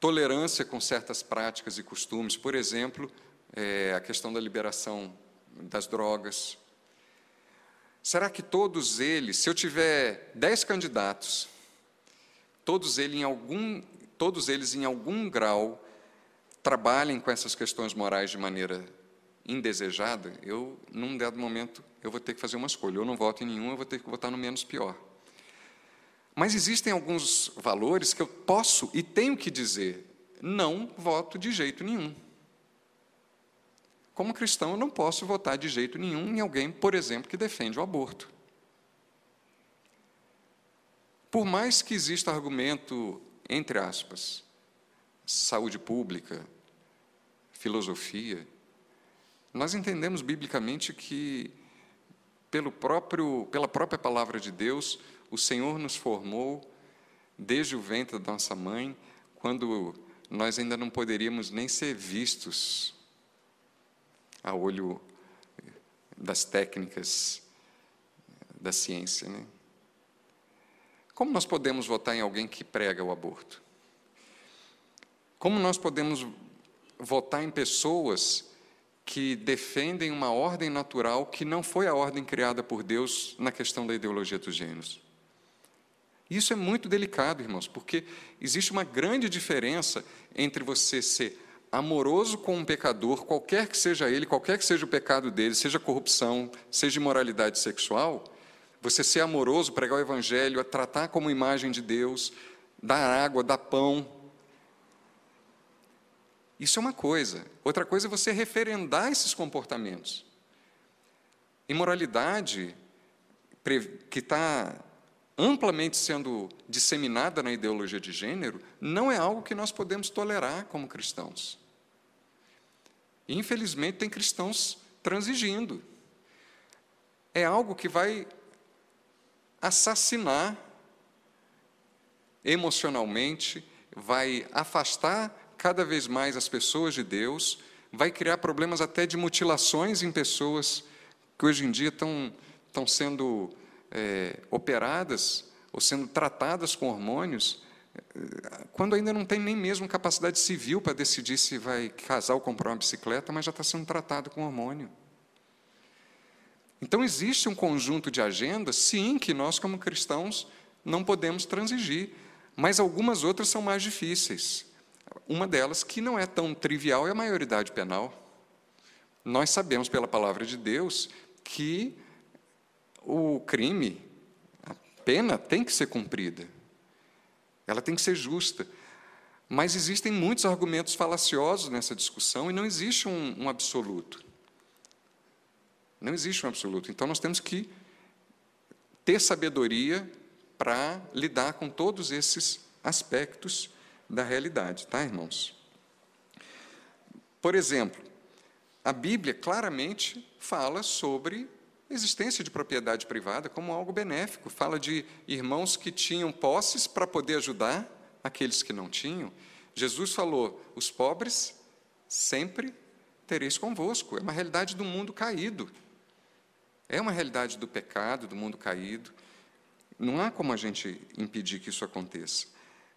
S1: tolerância com certas práticas e costumes, por exemplo, é, a questão da liberação das drogas. Será que todos eles, se eu tiver dez candidatos, todos eles em algum, todos eles em algum grau trabalhem com essas questões morais de maneira indesejada, eu, num dado momento, eu vou ter que fazer uma escolha. Eu não voto em nenhum, eu vou ter que votar no menos pior. Mas existem alguns valores que eu posso e tenho que dizer, não voto de jeito nenhum. Como cristão, eu não posso votar de jeito nenhum em alguém, por exemplo, que defende o aborto. Por mais que exista argumento, entre aspas, saúde pública, filosofia, nós entendemos biblicamente que, pelo próprio, pela própria palavra de Deus, o Senhor nos formou desde o ventre da nossa mãe, quando nós ainda não poderíamos nem ser vistos a olho das técnicas da ciência. Né? Como nós podemos votar em alguém que prega o aborto? Como nós podemos votar em pessoas que defendem uma ordem natural que não foi a ordem criada por Deus na questão da ideologia dos gêneros? Isso é muito delicado, irmãos, porque existe uma grande diferença entre você ser amoroso com um pecador, qualquer que seja ele, qualquer que seja o pecado dele, seja corrupção, seja imoralidade sexual, você ser amoroso, pregar o evangelho, tratar como imagem de Deus, dar água, dar pão, isso é uma coisa. Outra coisa é você referendar esses comportamentos. Imoralidade, que está amplamente sendo disseminada na ideologia de gênero, não é algo que nós podemos tolerar como cristãos. Infelizmente, tem cristãos transigindo. É algo que vai assassinar emocionalmente, vai afastar cada vez mais as pessoas de Deus, vai criar problemas até de mutilações em pessoas que hoje em dia estão, estão sendo é, operadas ou sendo tratadas com hormônios, quando ainda não tem nem mesmo capacidade civil para decidir se vai casar ou comprar uma bicicleta, mas já está sendo tratado com hormônio. Então, existe um conjunto de agendas, sim, que nós, como cristãos, não podemos transigir, mas algumas outras são mais difíceis. Uma delas, que não é tão trivial, é a maioridade penal. Nós sabemos pela palavra de Deus que o crime, a pena tem que ser cumprida. Ela tem que ser justa. Mas existem muitos argumentos falaciosos nessa discussão e não existe um, um absoluto. Não existe um absoluto. Então nós temos que ter sabedoria para lidar com todos esses aspectos da realidade, tá, irmãos? Por exemplo, a Bíblia claramente fala sobre existência de propriedade privada como algo benéfico. Fala de irmãos que tinham posses para poder ajudar aqueles que não tinham. Jesus falou: os pobres sempre tereis convosco. É uma realidade do mundo caído. É uma realidade do pecado, do mundo caído. Não há como a gente impedir que isso aconteça.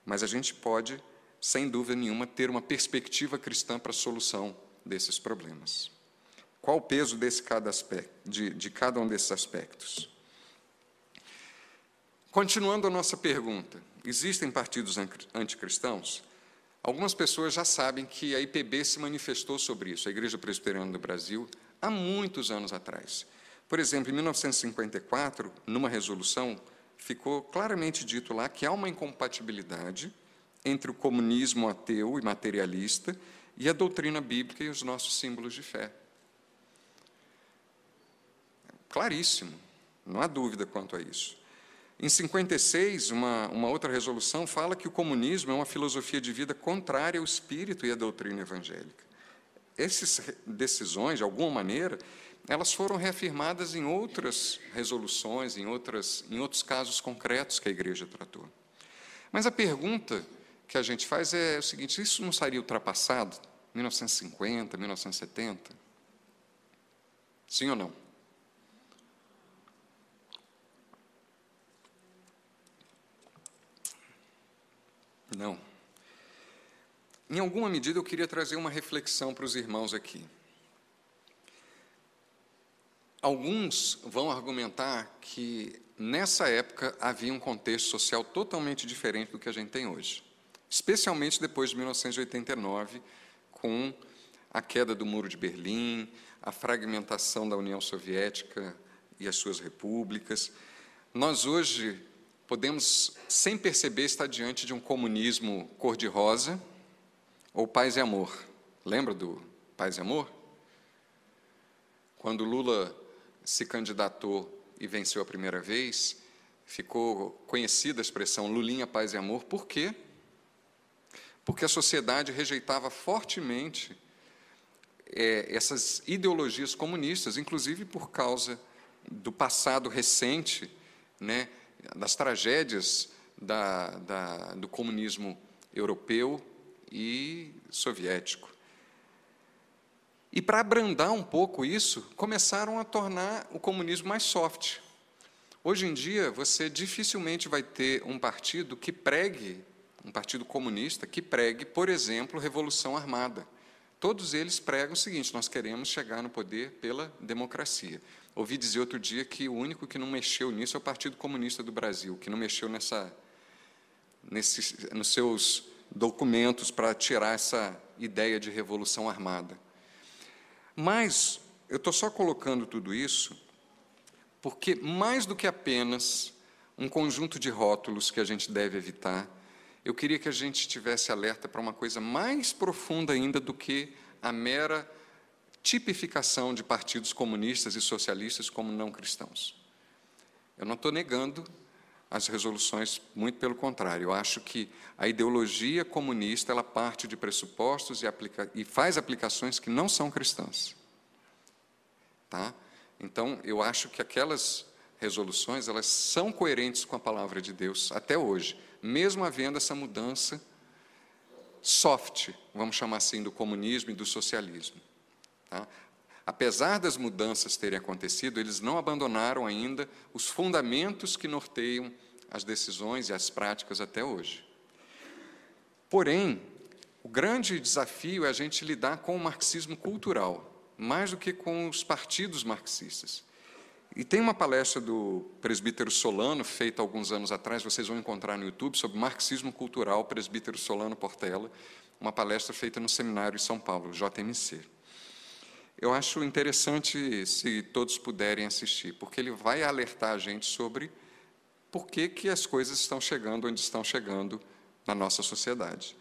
S1: Mas a gente pode, sem dúvida nenhuma, ter uma perspectiva cristã para a solução desses problemas. Qual o peso desse cada aspecto, de, de cada um desses aspectos? Continuando a nossa pergunta, existem partidos anticristãos? Algumas pessoas já sabem que a IPB se manifestou sobre isso, a Igreja Presbiteriana do Brasil, há muitos anos atrás. Por exemplo, em 1954, numa resolução ficou claramente dito lá que há uma incompatibilidade entre o comunismo ateu e materialista e a doutrina bíblica e os nossos símbolos de fé. Claríssimo, não há dúvida quanto a isso. Em 56, uma, uma outra resolução fala que o comunismo é uma filosofia de vida contrária ao espírito e à doutrina evangélica. Essas decisões, de alguma maneira, elas foram reafirmadas em outras resoluções, em, outras, em outros casos concretos que a igreja tratou. Mas a pergunta que a gente faz é o seguinte: isso não seria ultrapassado? 1950, 1970? Sim ou não? Não. Em alguma medida, eu queria trazer uma reflexão para os irmãos aqui. Alguns vão argumentar que nessa época havia um contexto social totalmente diferente do que a gente tem hoje, especialmente depois de 1989, com a queda do Muro de Berlim, a fragmentação da União Soviética e as suas repúblicas. Nós hoje podemos, sem perceber, estar diante de um comunismo cor-de-rosa ou paz e amor. Lembra do paz e amor? Quando Lula se candidatou e venceu a primeira vez, ficou conhecida a expressão Lulinha, paz e amor. Por quê? Porque a sociedade rejeitava fortemente é, essas ideologias comunistas, inclusive por causa do passado recente, né, das tragédias da, da, do comunismo europeu e soviético. E para abrandar um pouco isso, começaram a tornar o comunismo mais soft. Hoje em dia, você dificilmente vai ter um partido que pregue, um partido comunista, que pregue, por exemplo, revolução armada. Todos eles pregam o seguinte: nós queremos chegar no poder pela democracia. Ouvi dizer outro dia que o único que não mexeu nisso é o Partido Comunista do Brasil, que não mexeu nessa, nesses, nos seus documentos para tirar essa ideia de revolução armada. Mas eu estou só colocando tudo isso porque, mais do que apenas um conjunto de rótulos que a gente deve evitar, eu queria que a gente tivesse alerta para uma coisa mais profunda ainda do que a mera tipificação de partidos comunistas e socialistas como não cristãos. Eu não estou negando as resoluções, muito pelo contrário. Eu acho que a ideologia comunista ela parte de pressupostos e, aplica e faz aplicações que não são cristãs. Tá? Então, eu acho que aquelas resoluções elas são coerentes com a palavra de Deus até hoje, mesmo havendo essa mudança soft, vamos chamar assim, do comunismo e do socialismo. Tá? Apesar das mudanças terem acontecido, eles não abandonaram ainda os fundamentos que norteiam as decisões e as práticas até hoje. Porém, o grande desafio é a gente lidar com o marxismo cultural, mais do que com os partidos marxistas. E tem uma palestra do presbítero Solano, feita alguns anos atrás, vocês vão encontrar no YouTube, sobre marxismo cultural, presbítero Solano Portela, uma palestra feita no seminário em São Paulo, JMC. Eu acho interessante se todos puderem assistir, porque ele vai alertar a gente sobre por que, que as coisas estão chegando onde estão chegando na nossa sociedade.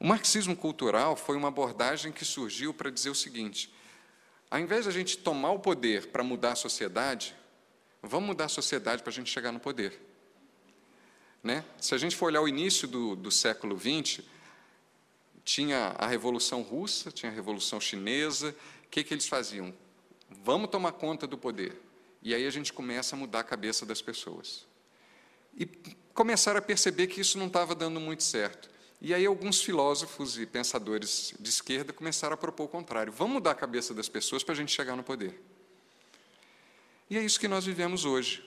S1: O marxismo cultural foi uma abordagem que surgiu para dizer o seguinte: ao invés de a gente tomar o poder para mudar a sociedade, vamos mudar a sociedade para a gente chegar no poder. Né? Se a gente for olhar o início do, do século XX, tinha a Revolução Russa, tinha a Revolução Chinesa, que, que eles faziam? Vamos tomar conta do poder. E aí a gente começa a mudar a cabeça das pessoas. E começaram a perceber que isso não estava dando muito certo. E aí alguns filósofos e pensadores de esquerda começaram a propor o contrário. Vamos mudar a cabeça das pessoas para a gente chegar no poder. E é isso que nós vivemos hoje.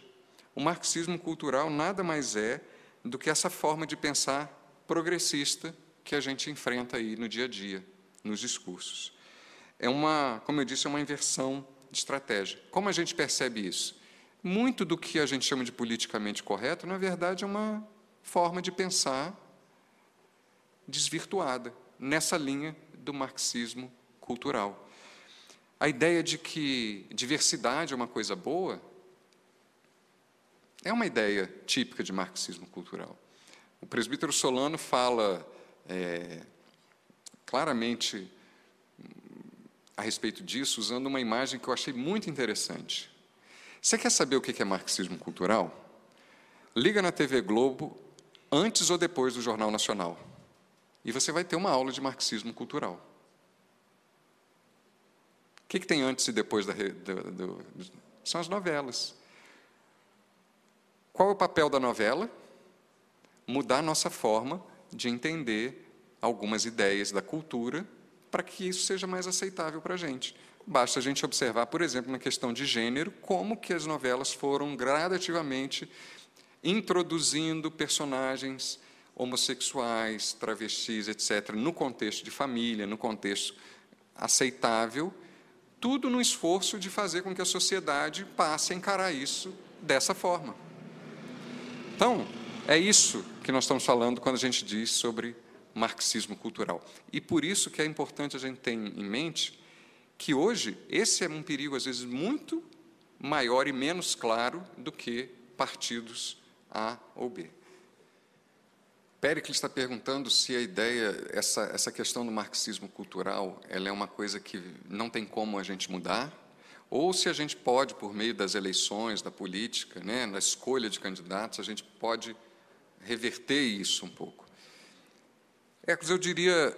S1: O marxismo cultural nada mais é do que essa forma de pensar progressista que a gente enfrenta aí no dia a dia, nos discursos. É uma, como eu disse, é uma inversão de estratégia. Como a gente percebe isso? Muito do que a gente chama de politicamente correto, na verdade, é uma forma de pensar desvirtuada nessa linha do marxismo cultural. A ideia de que diversidade é uma coisa boa é uma ideia típica de marxismo cultural. O presbítero Solano fala é, claramente a respeito disso, usando uma imagem que eu achei muito interessante. Você quer saber o que é marxismo cultural? Liga na TV Globo antes ou depois do Jornal Nacional. E você vai ter uma aula de marxismo cultural. O que, tem antes e depois da. Do, do, são as novelas. Qual é o papel da novela? Mudar a nossa forma de entender algumas ideias da cultura para que isso seja mais aceitável para a gente. Basta a gente observar, por exemplo, na questão de gênero, como que as novelas foram gradativamente introduzindo personagens homossexuais, travestis, etc., no contexto de família, no contexto aceitável, tudo no esforço de fazer com que a sociedade passe a encarar isso dessa forma. Então, é isso que nós estamos falando quando a gente diz sobre marxismo cultural. E por isso que é importante a gente ter em mente que hoje esse é um perigo, às vezes, muito maior e menos claro do que partidos A ou B. Pericles está perguntando se a ideia, essa, essa questão do marxismo cultural, ela é uma coisa que não tem como a gente mudar, ou se a gente pode, por meio das eleições, da política, né, na escolha de candidatos, a gente pode reverter isso um pouco. É, eu diria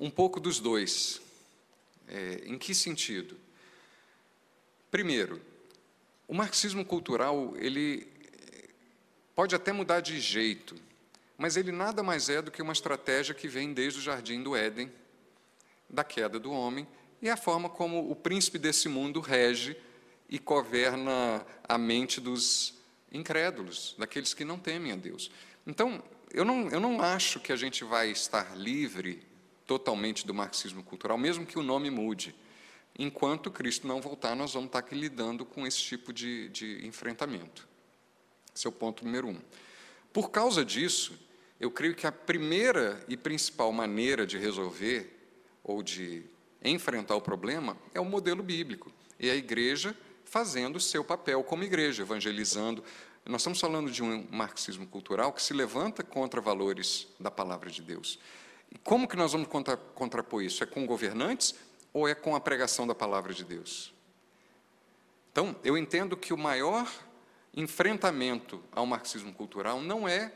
S1: um pouco dos dois. É, em que sentido? Primeiro, o marxismo cultural ele pode até mudar de jeito, mas ele nada mais é do que uma estratégia que vem desde o jardim do Éden, da queda do homem, e a forma como o príncipe desse mundo rege e governa a mente dos incrédulos, daqueles que não temem a Deus. Então, eu não, eu não acho que a gente vai estar livre totalmente do marxismo cultural, mesmo que o nome mude. Enquanto Cristo não voltar, nós vamos estar lidando com esse tipo de, de enfrentamento. Esse é o ponto número um. Por causa disso, eu creio que a primeira e principal maneira de resolver ou de enfrentar o problema é o modelo bíblico. E a igreja fazendo o seu papel como igreja, evangelizando. Nós estamos falando de um marxismo cultural que se levanta contra valores da palavra de Deus. E como que nós vamos contra, contrapor isso? É com governantes ou é com a pregação da palavra de Deus? Então, eu entendo que o maior enfrentamento ao marxismo cultural não é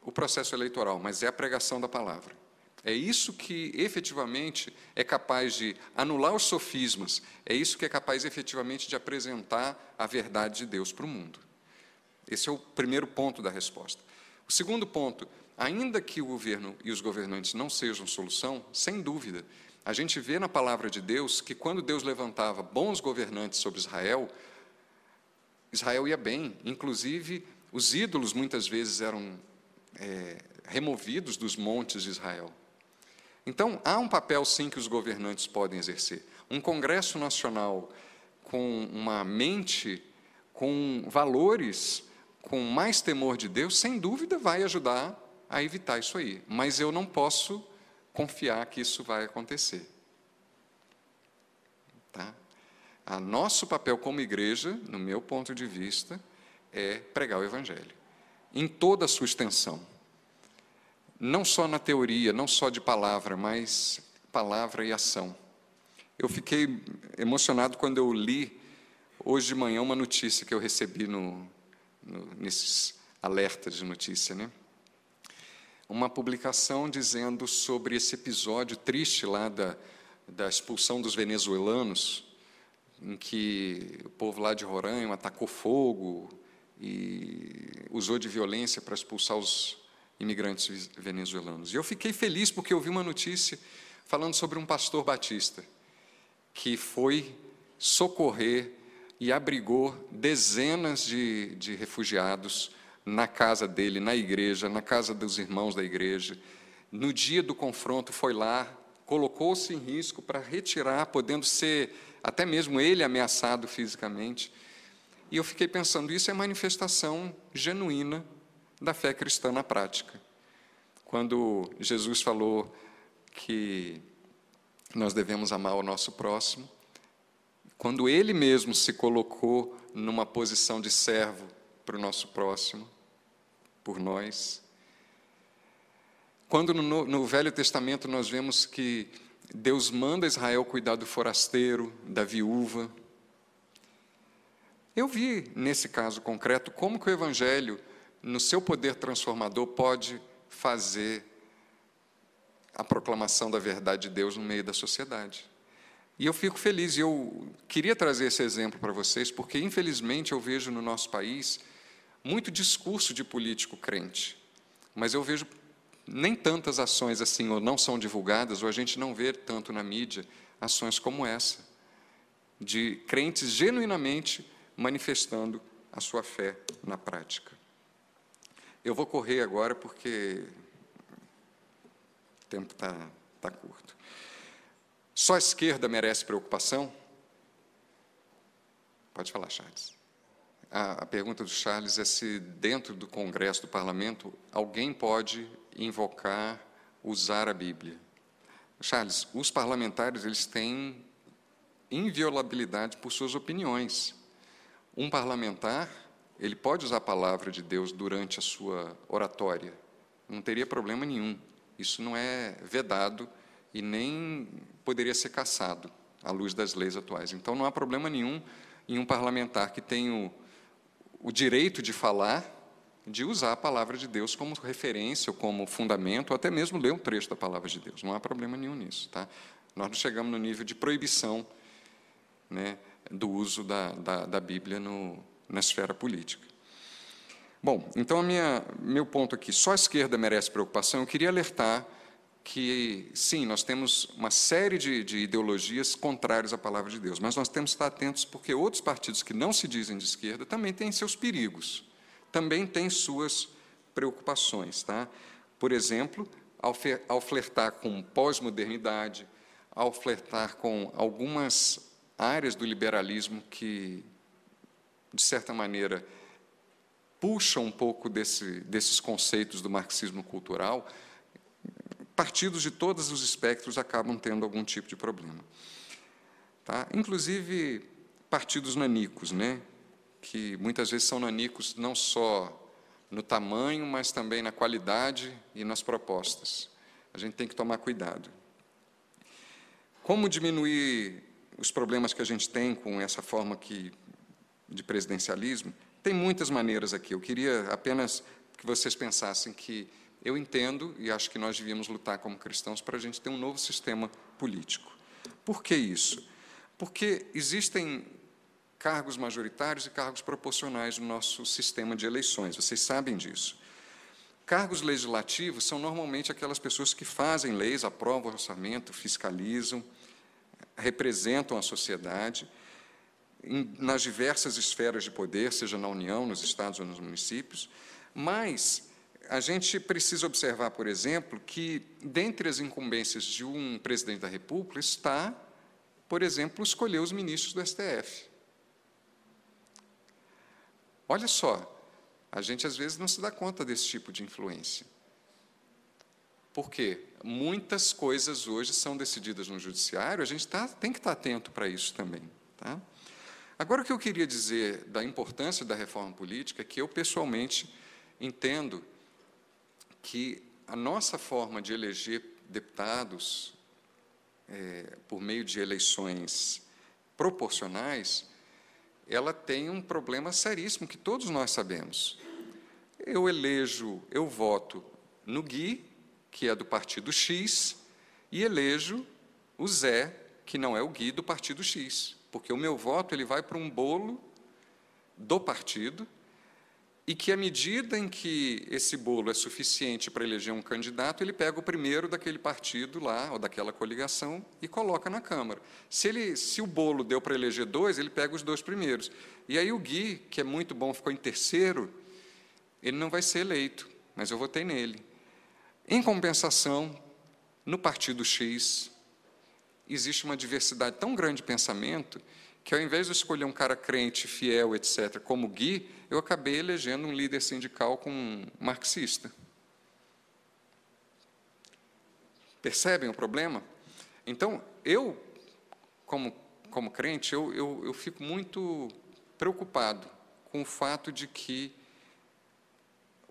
S1: o processo eleitoral, mas é a pregação da palavra. É isso que efetivamente é capaz de anular os sofismas, é isso que é capaz efetivamente de apresentar a verdade de Deus para o mundo. Esse é o primeiro ponto da resposta. O segundo ponto, ainda que o governo e os governantes não sejam solução, sem dúvida, a gente vê na palavra de Deus que quando Deus levantava bons governantes sobre Israel, Israel ia bem, inclusive os ídolos muitas vezes eram é, removidos dos montes de Israel. Então, há um papel sim que os governantes podem exercer. Um Congresso Nacional com uma mente, com valores, com mais temor de Deus, sem dúvida vai ajudar a evitar isso aí. Mas eu não posso confiar que isso vai acontecer. Tá? A nosso papel como igreja, no meu ponto de vista, é pregar o Evangelho, em toda a sua extensão. Não só na teoria, não só de palavra, mas palavra e ação. Eu fiquei emocionado quando eu li hoje de manhã uma notícia que eu recebi no, no, nesses alertas de notícia, né? Uma publicação dizendo sobre esse episódio triste lá da, da expulsão dos venezuelanos em que o povo lá de Roraima atacou fogo e usou de violência para expulsar os imigrantes venezuelanos. E eu fiquei feliz porque eu vi uma notícia falando sobre um pastor batista que foi socorrer e abrigou dezenas de, de refugiados na casa dele, na igreja, na casa dos irmãos da igreja. No dia do confronto, foi lá, colocou-se em risco para retirar, podendo ser até mesmo ele ameaçado fisicamente. E eu fiquei pensando, isso é manifestação genuína da fé cristã na prática. Quando Jesus falou que nós devemos amar o nosso próximo, quando ele mesmo se colocou numa posição de servo para o nosso próximo, por nós. Quando no, no Velho Testamento nós vemos que Deus manda Israel cuidar do forasteiro, da viúva. Eu vi, nesse caso concreto, como que o Evangelho, no seu poder transformador, pode fazer a proclamação da verdade de Deus no meio da sociedade. E eu fico feliz, e eu queria trazer esse exemplo para vocês, porque infelizmente eu vejo no nosso país muito discurso de político crente, mas eu vejo nem tantas ações assim, ou não são divulgadas, ou a gente não vê tanto na mídia ações como essa, de crentes genuinamente manifestando a sua fé na prática. Eu vou correr agora porque o tempo está tá curto. Só a esquerda merece preocupação? Pode falar, Charles. A, pergunta do Charles é se, dentro do Congresso, do Parlamento, alguém pode invocar, usar a Bíblia. Charles, os parlamentares eles têm inviolabilidade por suas opiniões. Um parlamentar, ele pode usar a palavra de Deus durante a sua oratória, não teria problema nenhum. Isso não é vedado e nem poderia ser caçado à luz das leis atuais. Então não há problema nenhum em um parlamentar que tem o, o direito de falar, de usar a palavra de Deus como referência ou como fundamento, ou até mesmo ler um trecho da palavra de Deus. Não há problema nenhum nisso. Tá? Nós não chegamos no nível de proibição né, do uso da, da, da Bíblia no, na esfera política. Bom, então, minha, meu ponto aqui, só a esquerda merece preocupação. Eu queria alertar que, sim, nós temos uma série de, de, ideologias contrárias à palavra de Deus, mas nós temos que estar atentos porque outros partidos que não se dizem de esquerda também têm seus perigos, também têm suas preocupações. Tá? Por exemplo, ao, ao flertar com pós-modernidade, ao flertar com algumas áreas do liberalismo que, de certa maneira, puxam um pouco desse, desses conceitos do marxismo cultural, partidos de todos os espectros acabam tendo algum tipo de problema. Tá? Inclusive partidos nanicos, né? que muitas vezes são nanicos não só no tamanho, mas também na qualidade e nas propostas. A gente tem que tomar cuidado. Como diminuir os problemas que a gente tem com essa forma que, de presidencialismo? Tem muitas maneiras aqui. Eu queria apenas que vocês pensassem que eu entendo e acho que nós devíamos lutar como cristãos para a gente ter um novo sistema político. Por que isso? Porque existem cargos majoritários e cargos proporcionais no nosso sistema de eleições, vocês sabem disso. Cargos legislativos são normalmente aquelas pessoas que fazem leis, aprovam orçamento, fiscalizam, representam a sociedade nas diversas esferas de poder, seja na União, nos estados ou nos municípios, mas a gente precisa observar, por exemplo, que dentre as incumbências de um presidente da República está, por exemplo, escolher os ministros do STF. Olha só, a gente às vezes não se dá conta desse tipo de influência. Por quê? Muitas coisas hoje são decididas no judiciário, a gente tá, tem que estar atento para isso também. Tá? Agora, o que eu queria dizer da importância da reforma política é que eu, pessoalmente, entendo que a nossa forma de eleger deputados é, por meio de eleições proporcionais, ela tem um problema seríssimo que todos nós sabemos. Eu elejo, eu voto no Gui, que é do partido X, e elejo o Zé, que não é o Gui do partido X, porque o meu voto ele vai para um bolo do partido e que, à medida em que esse bolo é suficiente para eleger um candidato, ele pega o primeiro daquele partido lá, ou daquela coligação, e coloca na Câmara. Se, ele, se o bolo deu para eleger dois, ele pega os dois primeiros. E aí o Gui, que é muito bom, ficou em terceiro, ele não vai ser eleito, mas eu votei nele. Em compensação, no partido X, existe uma diversidade tão grande de pensamento que ao invés de escolher um cara crente, fiel, etc., como Gui, eu acabei elegendo um líder sindical com um marxista. Percebem o problema? Então, eu, como, como crente, eu, eu, eu fico muito preocupado com o fato de que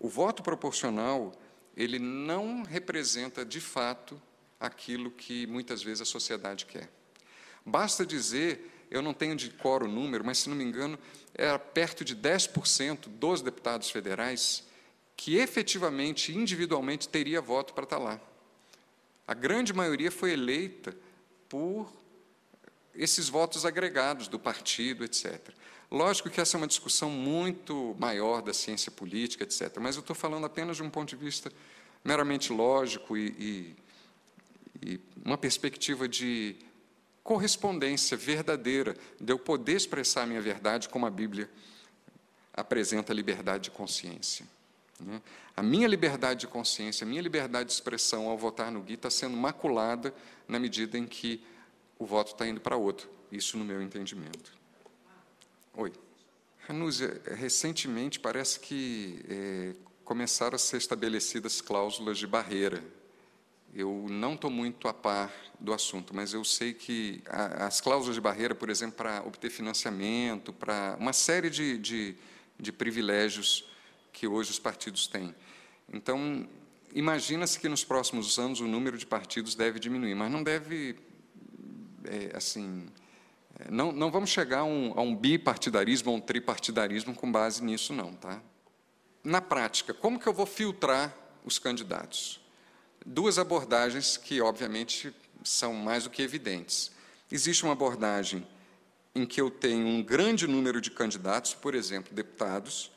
S1: O voto proporcional, ele não representa de fato aquilo que muitas vezes a sociedade quer. Basta dizer, eu não tenho de cor o número, mas se não me engano, era perto de 10% dos deputados federais que efetivamente, individualmente, teria voto para estar lá. A grande maioria foi eleita por esses votos agregados do partido, etc. Lógico que essa é uma discussão muito maior da ciência política, etc., mas eu estou falando apenas de um ponto de vista meramente lógico e, e, e uma perspectiva de correspondência verdadeira, de eu poder expressar a minha verdade como a Bíblia apresenta a liberdade de consciência. Né? A minha liberdade de consciência, a minha liberdade de expressão ao votar no Gui está sendo maculada na medida em que o voto está indo para outro. Isso no meu entendimento. Oi. Ranúzia, recentemente parece que é, começaram a ser estabelecidas cláusulas de barreira. Eu não estou muito a par do assunto, mas eu sei que a, as cláusulas de barreira, por exemplo, para obter financiamento, para uma série de, de, de privilégios que hoje os partidos têm. Então, imagina-se que nos próximos anos o número de partidos deve diminuir, mas não deve, é, assim, é, não, não vamos chegar a um, a um bipartidarismo, a um tripartidarismo com base nisso, não, tá? Na prática, como que eu vou filtrar os candidatos? Duas abordagens que, obviamente, são mais do que evidentes. Existe uma abordagem em que eu tenho um grande número de candidatos, por exemplo, deputados,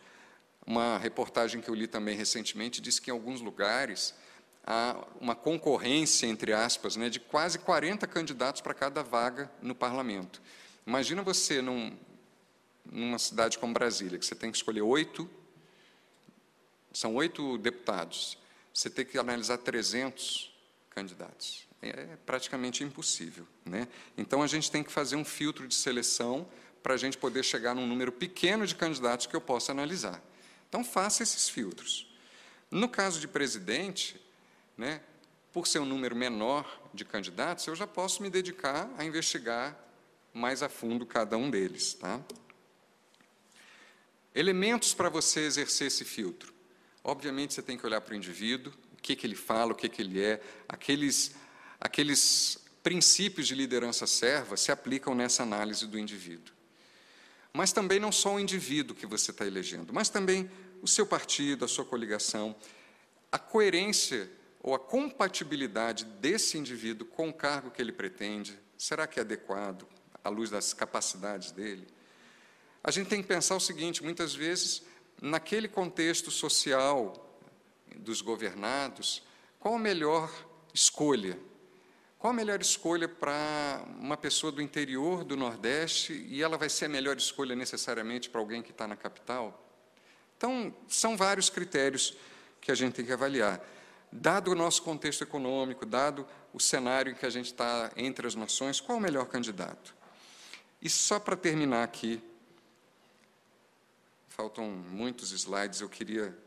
S1: uma reportagem que eu li também recentemente diz que em alguns lugares há uma concorrência, entre aspas, né, de quase 40 candidatos para cada vaga no parlamento. Imagina você num, numa cidade como Brasília, que você tem que escolher oito, são oito deputados, você tem que analisar 300 candidatos. É praticamente impossível. Né? Então, a gente tem que fazer um filtro de seleção para a gente poder chegar num número pequeno de candidatos que eu possa analisar. Então, faça esses filtros. No caso de presidente, né, por ser um número menor de candidatos, eu já posso me dedicar a investigar mais a fundo cada um deles. Tá? Elementos para você exercer esse filtro. Obviamente, você tem que olhar para o indivíduo, o que, que ele fala, o que, que ele é. Aqueles, aqueles princípios de liderança serva se aplicam nessa análise do indivíduo. Mas também não só o indivíduo que você está elegendo, mas também o seu partido, a sua coligação, a coerência ou a compatibilidade desse indivíduo com o cargo que ele pretende, será que é adequado à luz das capacidades dele? A gente tem que pensar o seguinte: muitas vezes, naquele contexto social dos governados, qual a melhor escolha qual a melhor escolha para uma pessoa do interior do Nordeste e ela vai ser a melhor escolha necessariamente para alguém que está na capital? Então, são vários critérios que a gente tem que avaliar. Dado o nosso contexto econômico, dado o cenário em que a gente está entre as nações, qual o melhor candidato? E só para terminar aqui, faltam muitos slides, eu queria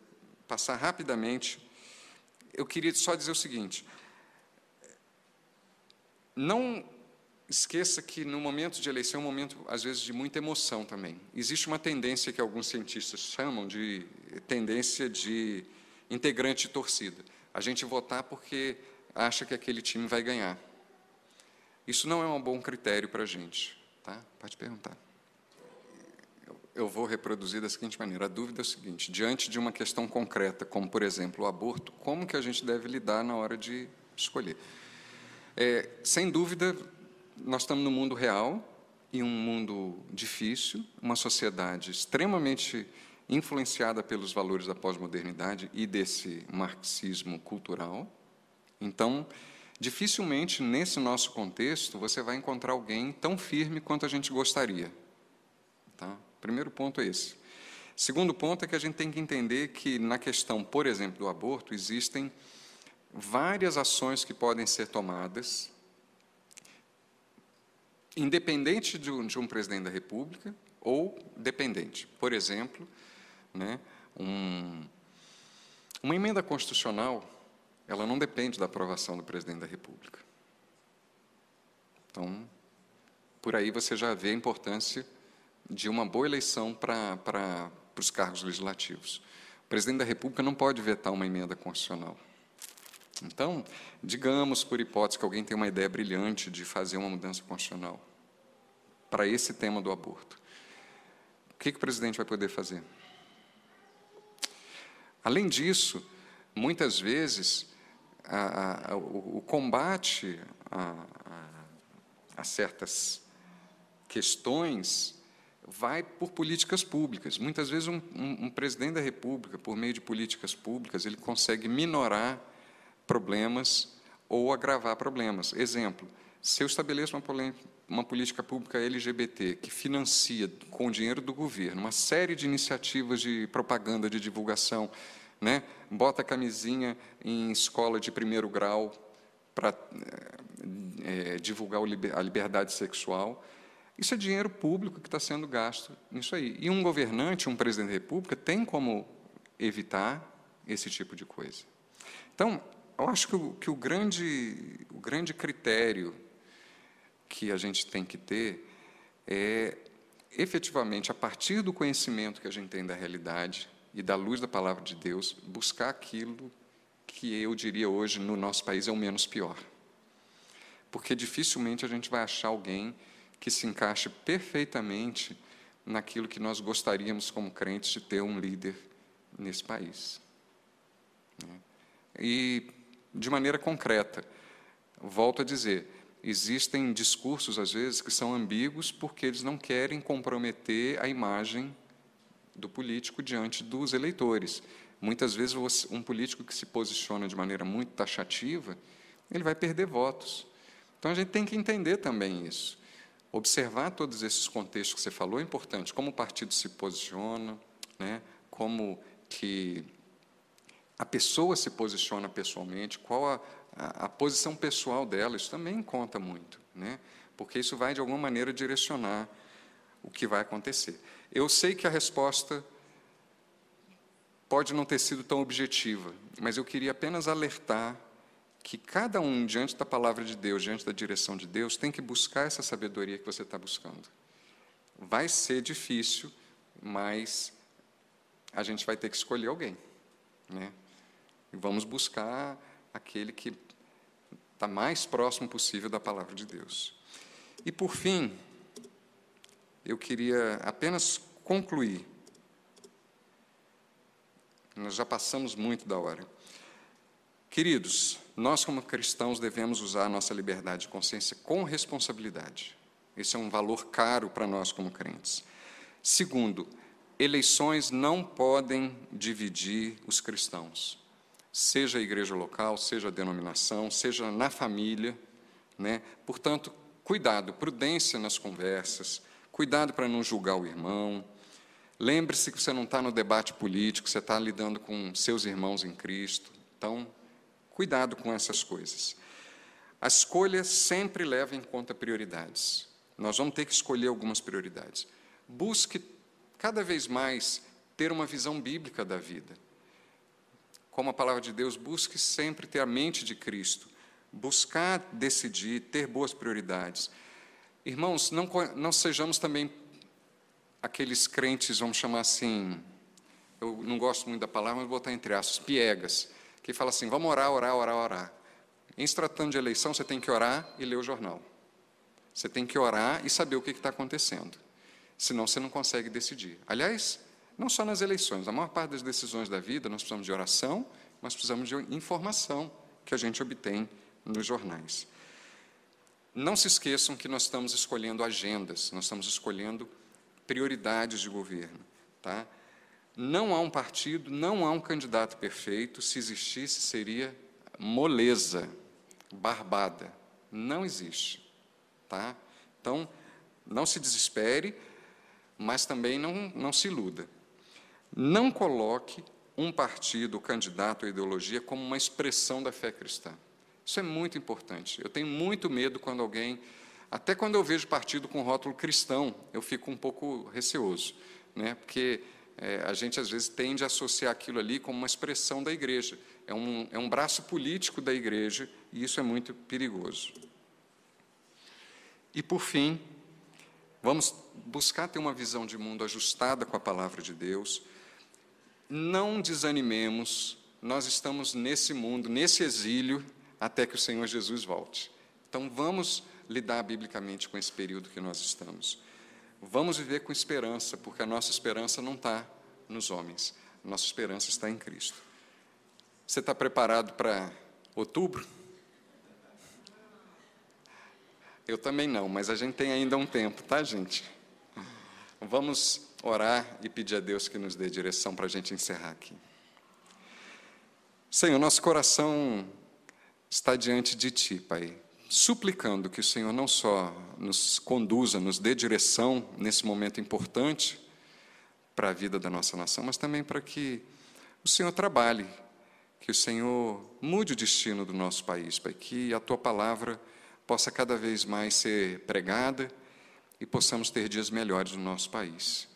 S1: passar rapidamente. Eu queria só dizer o seguinte: não esqueça que no momento de eleição é um momento, às vezes, de muita emoção também. Existe uma tendência que alguns cientistas chamam de tendência de integrante de torcida. A gente votar porque acha que aquele time vai ganhar. Isso não é um bom critério para a gente. Tá? Pode perguntar. Eu vou reproduzir da seguinte maneira. A dúvida é o seguinte, diante de uma questão concreta, como, por exemplo, o aborto, como que a gente deve lidar na hora de escolher? É, sem dúvida, nós estamos no mundo real e um mundo difícil, uma sociedade extremamente influenciada pelos valores da pós-modernidade e desse marxismo cultural. Então, dificilmente nesse nosso contexto você vai encontrar alguém tão firme quanto a gente gostaria. Tá? Primeiro ponto é esse. Segundo ponto é que a gente tem que entender que na questão, por exemplo, do aborto, existem várias ações que podem ser tomadas, independente de um, de um presidente da República ou dependente. Por exemplo, né, um, uma emenda constitucional, ela não depende da aprovação do presidente da República. Então, por aí você já vê a importância de uma boa eleição para, para, para os cargos legislativos. O presidente da República não pode vetar uma emenda constitucional. Então, digamos, por hipótese, que alguém tem uma ideia brilhante de fazer uma mudança constitucional para esse tema do aborto. O que, que o presidente vai poder fazer? Além disso, muitas vezes, a, a, o, o, combate a, a certas questões vai por políticas públicas. Muitas vezes, um, um, um, presidente da República, por meio de políticas públicas, ele consegue minorar problemas ou agravar problemas. Exemplo: se eu estabeleço uma, uma política pública LGBT que financia, com o dinheiro do governo, uma série de iniciativas de propaganda, de divulgação, né? bota camisinha em escola de primeiro grau para é, divulgar a liberdade sexual, isso é dinheiro público que está sendo gasto nisso aí. E um governante, um presidente da República, tem como evitar esse tipo de coisa. Então, eu acho que o, que o, grande, o grande critério que a gente tem que ter é, efetivamente, a partir do conhecimento que a gente tem da realidade e da luz da palavra de Deus, buscar aquilo que eu diria hoje no nosso país é o menos pior. Porque dificilmente a gente vai achar alguém que se encaixe perfeitamente naquilo que nós gostaríamos, como crentes, de ter um líder nesse país. Né? E, de maneira concreta, volto a dizer, existem discursos, às vezes, que são ambíguos porque eles não querem comprometer a imagem do político diante dos eleitores. Muitas vezes, um político que se posiciona de maneira muito taxativa, ele vai perder votos. Então, a gente tem que entender também isso. Observar todos esses contextos que você falou é importante, como o partido se posiciona, né? como que a pessoa se posiciona pessoalmente, qual a, a, a posição pessoal dela, isso também conta muito, né? porque isso vai, de alguma maneira, direcionar o que vai acontecer. Eu sei que a resposta pode não ter sido tão objetiva, mas eu queria apenas alertar que cada um, diante da palavra de Deus, diante da direção de Deus, tem que buscar essa sabedoria que você está buscando. Vai ser difícil, mas a gente vai ter que escolher alguém. Né? E vamos buscar aquele que está mais próximo possível da palavra de Deus. E, por fim, eu queria apenas concluir. Nós já passamos muito da hora. Queridos, nós, como cristãos, devemos usar a nossa liberdade de consciência com responsabilidade. Esse é um valor caro para nós, como crentes. Segundo, eleições não podem dividir os cristãos, seja a igreja local, seja a denominação, seja na família. Né? Portanto, cuidado, prudência nas conversas, cuidado para não julgar o irmão. Lembre-se que você não está no debate político, você está lidando com seus irmãos em Cristo. Então, Cuidado com essas coisas. A escolha sempre leva em conta prioridades. Nós vamos ter que escolher algumas prioridades. Busque cada vez mais ter uma visão bíblica da vida. Como a palavra de Deus, busque sempre ter a mente de Cristo. Buscar decidir, ter boas prioridades. Irmãos, não, não sejamos também aqueles crentes, vamos chamar assim, eu não gosto muito da palavra, mas vou botar entre aspas, piegas que fala assim: vamos orar, orar, orar, orar. Em se tratando de eleição, você tem que orar e ler o jornal. Você tem que orar e saber o que está acontecendo. Senão você não consegue decidir. Aliás, não só nas eleições, a maior parte das decisões da vida nós precisamos de oração, mas precisamos de informação que a gente obtém nos jornais. Não se esqueçam que nós estamos escolhendo agendas, nós estamos escolhendo prioridades de governo. Tá? Não há um partido, não há um candidato perfeito. Se existisse, seria moleza, barbada. Não existe. Tá? Então, não se desespere, mas também não, não se iluda. Não coloque um partido, candidato ou ideologia como uma expressão da fé cristã. Isso é muito importante. Eu tenho muito medo quando alguém, até quando eu vejo partido com rótulo cristão, eu fico um pouco receoso, né? porque é, a gente às vezes tende a associar aquilo ali como uma expressão da igreja. É um, é um braço político da igreja e isso é muito perigoso. E por fim, vamos buscar ter uma visão de mundo ajustada com a palavra de Deus. não desanimemos, nós estamos nesse mundo, nesse exílio, até que o Senhor Jesus volte. Então, vamos lidar biblicamente com esse período que nós estamos. Vamos viver com esperança, porque a nossa esperança não está nos homens, a nossa esperança está em Cristo. Você está preparado para outubro? Eu também não, mas a gente tem ainda um tempo, tá, gente? Vamos orar e pedir a Deus que nos dê direção para a gente encerrar aqui. Senhor, nosso coração está diante de Ti, Pai, suplicando que o Senhor não só nos conduza, nos dê direção nesse momento importante para a vida da nossa nação, mas também para que o Senhor trabalhe, que o Senhor mude o destino do nosso país, Pai, que a Tua palavra possa cada vez mais ser pregada e possamos ter dias melhores no nosso país.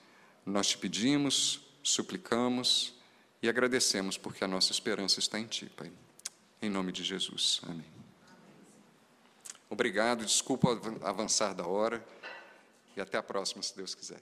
S1: Nós te pedimos, suplicamos e agradecemos porque a nossa esperança está em Ti, Pai. Em nome de Jesus. Amém. Obrigado, desculpa avançar da hora e até a próxima, se Deus quiser.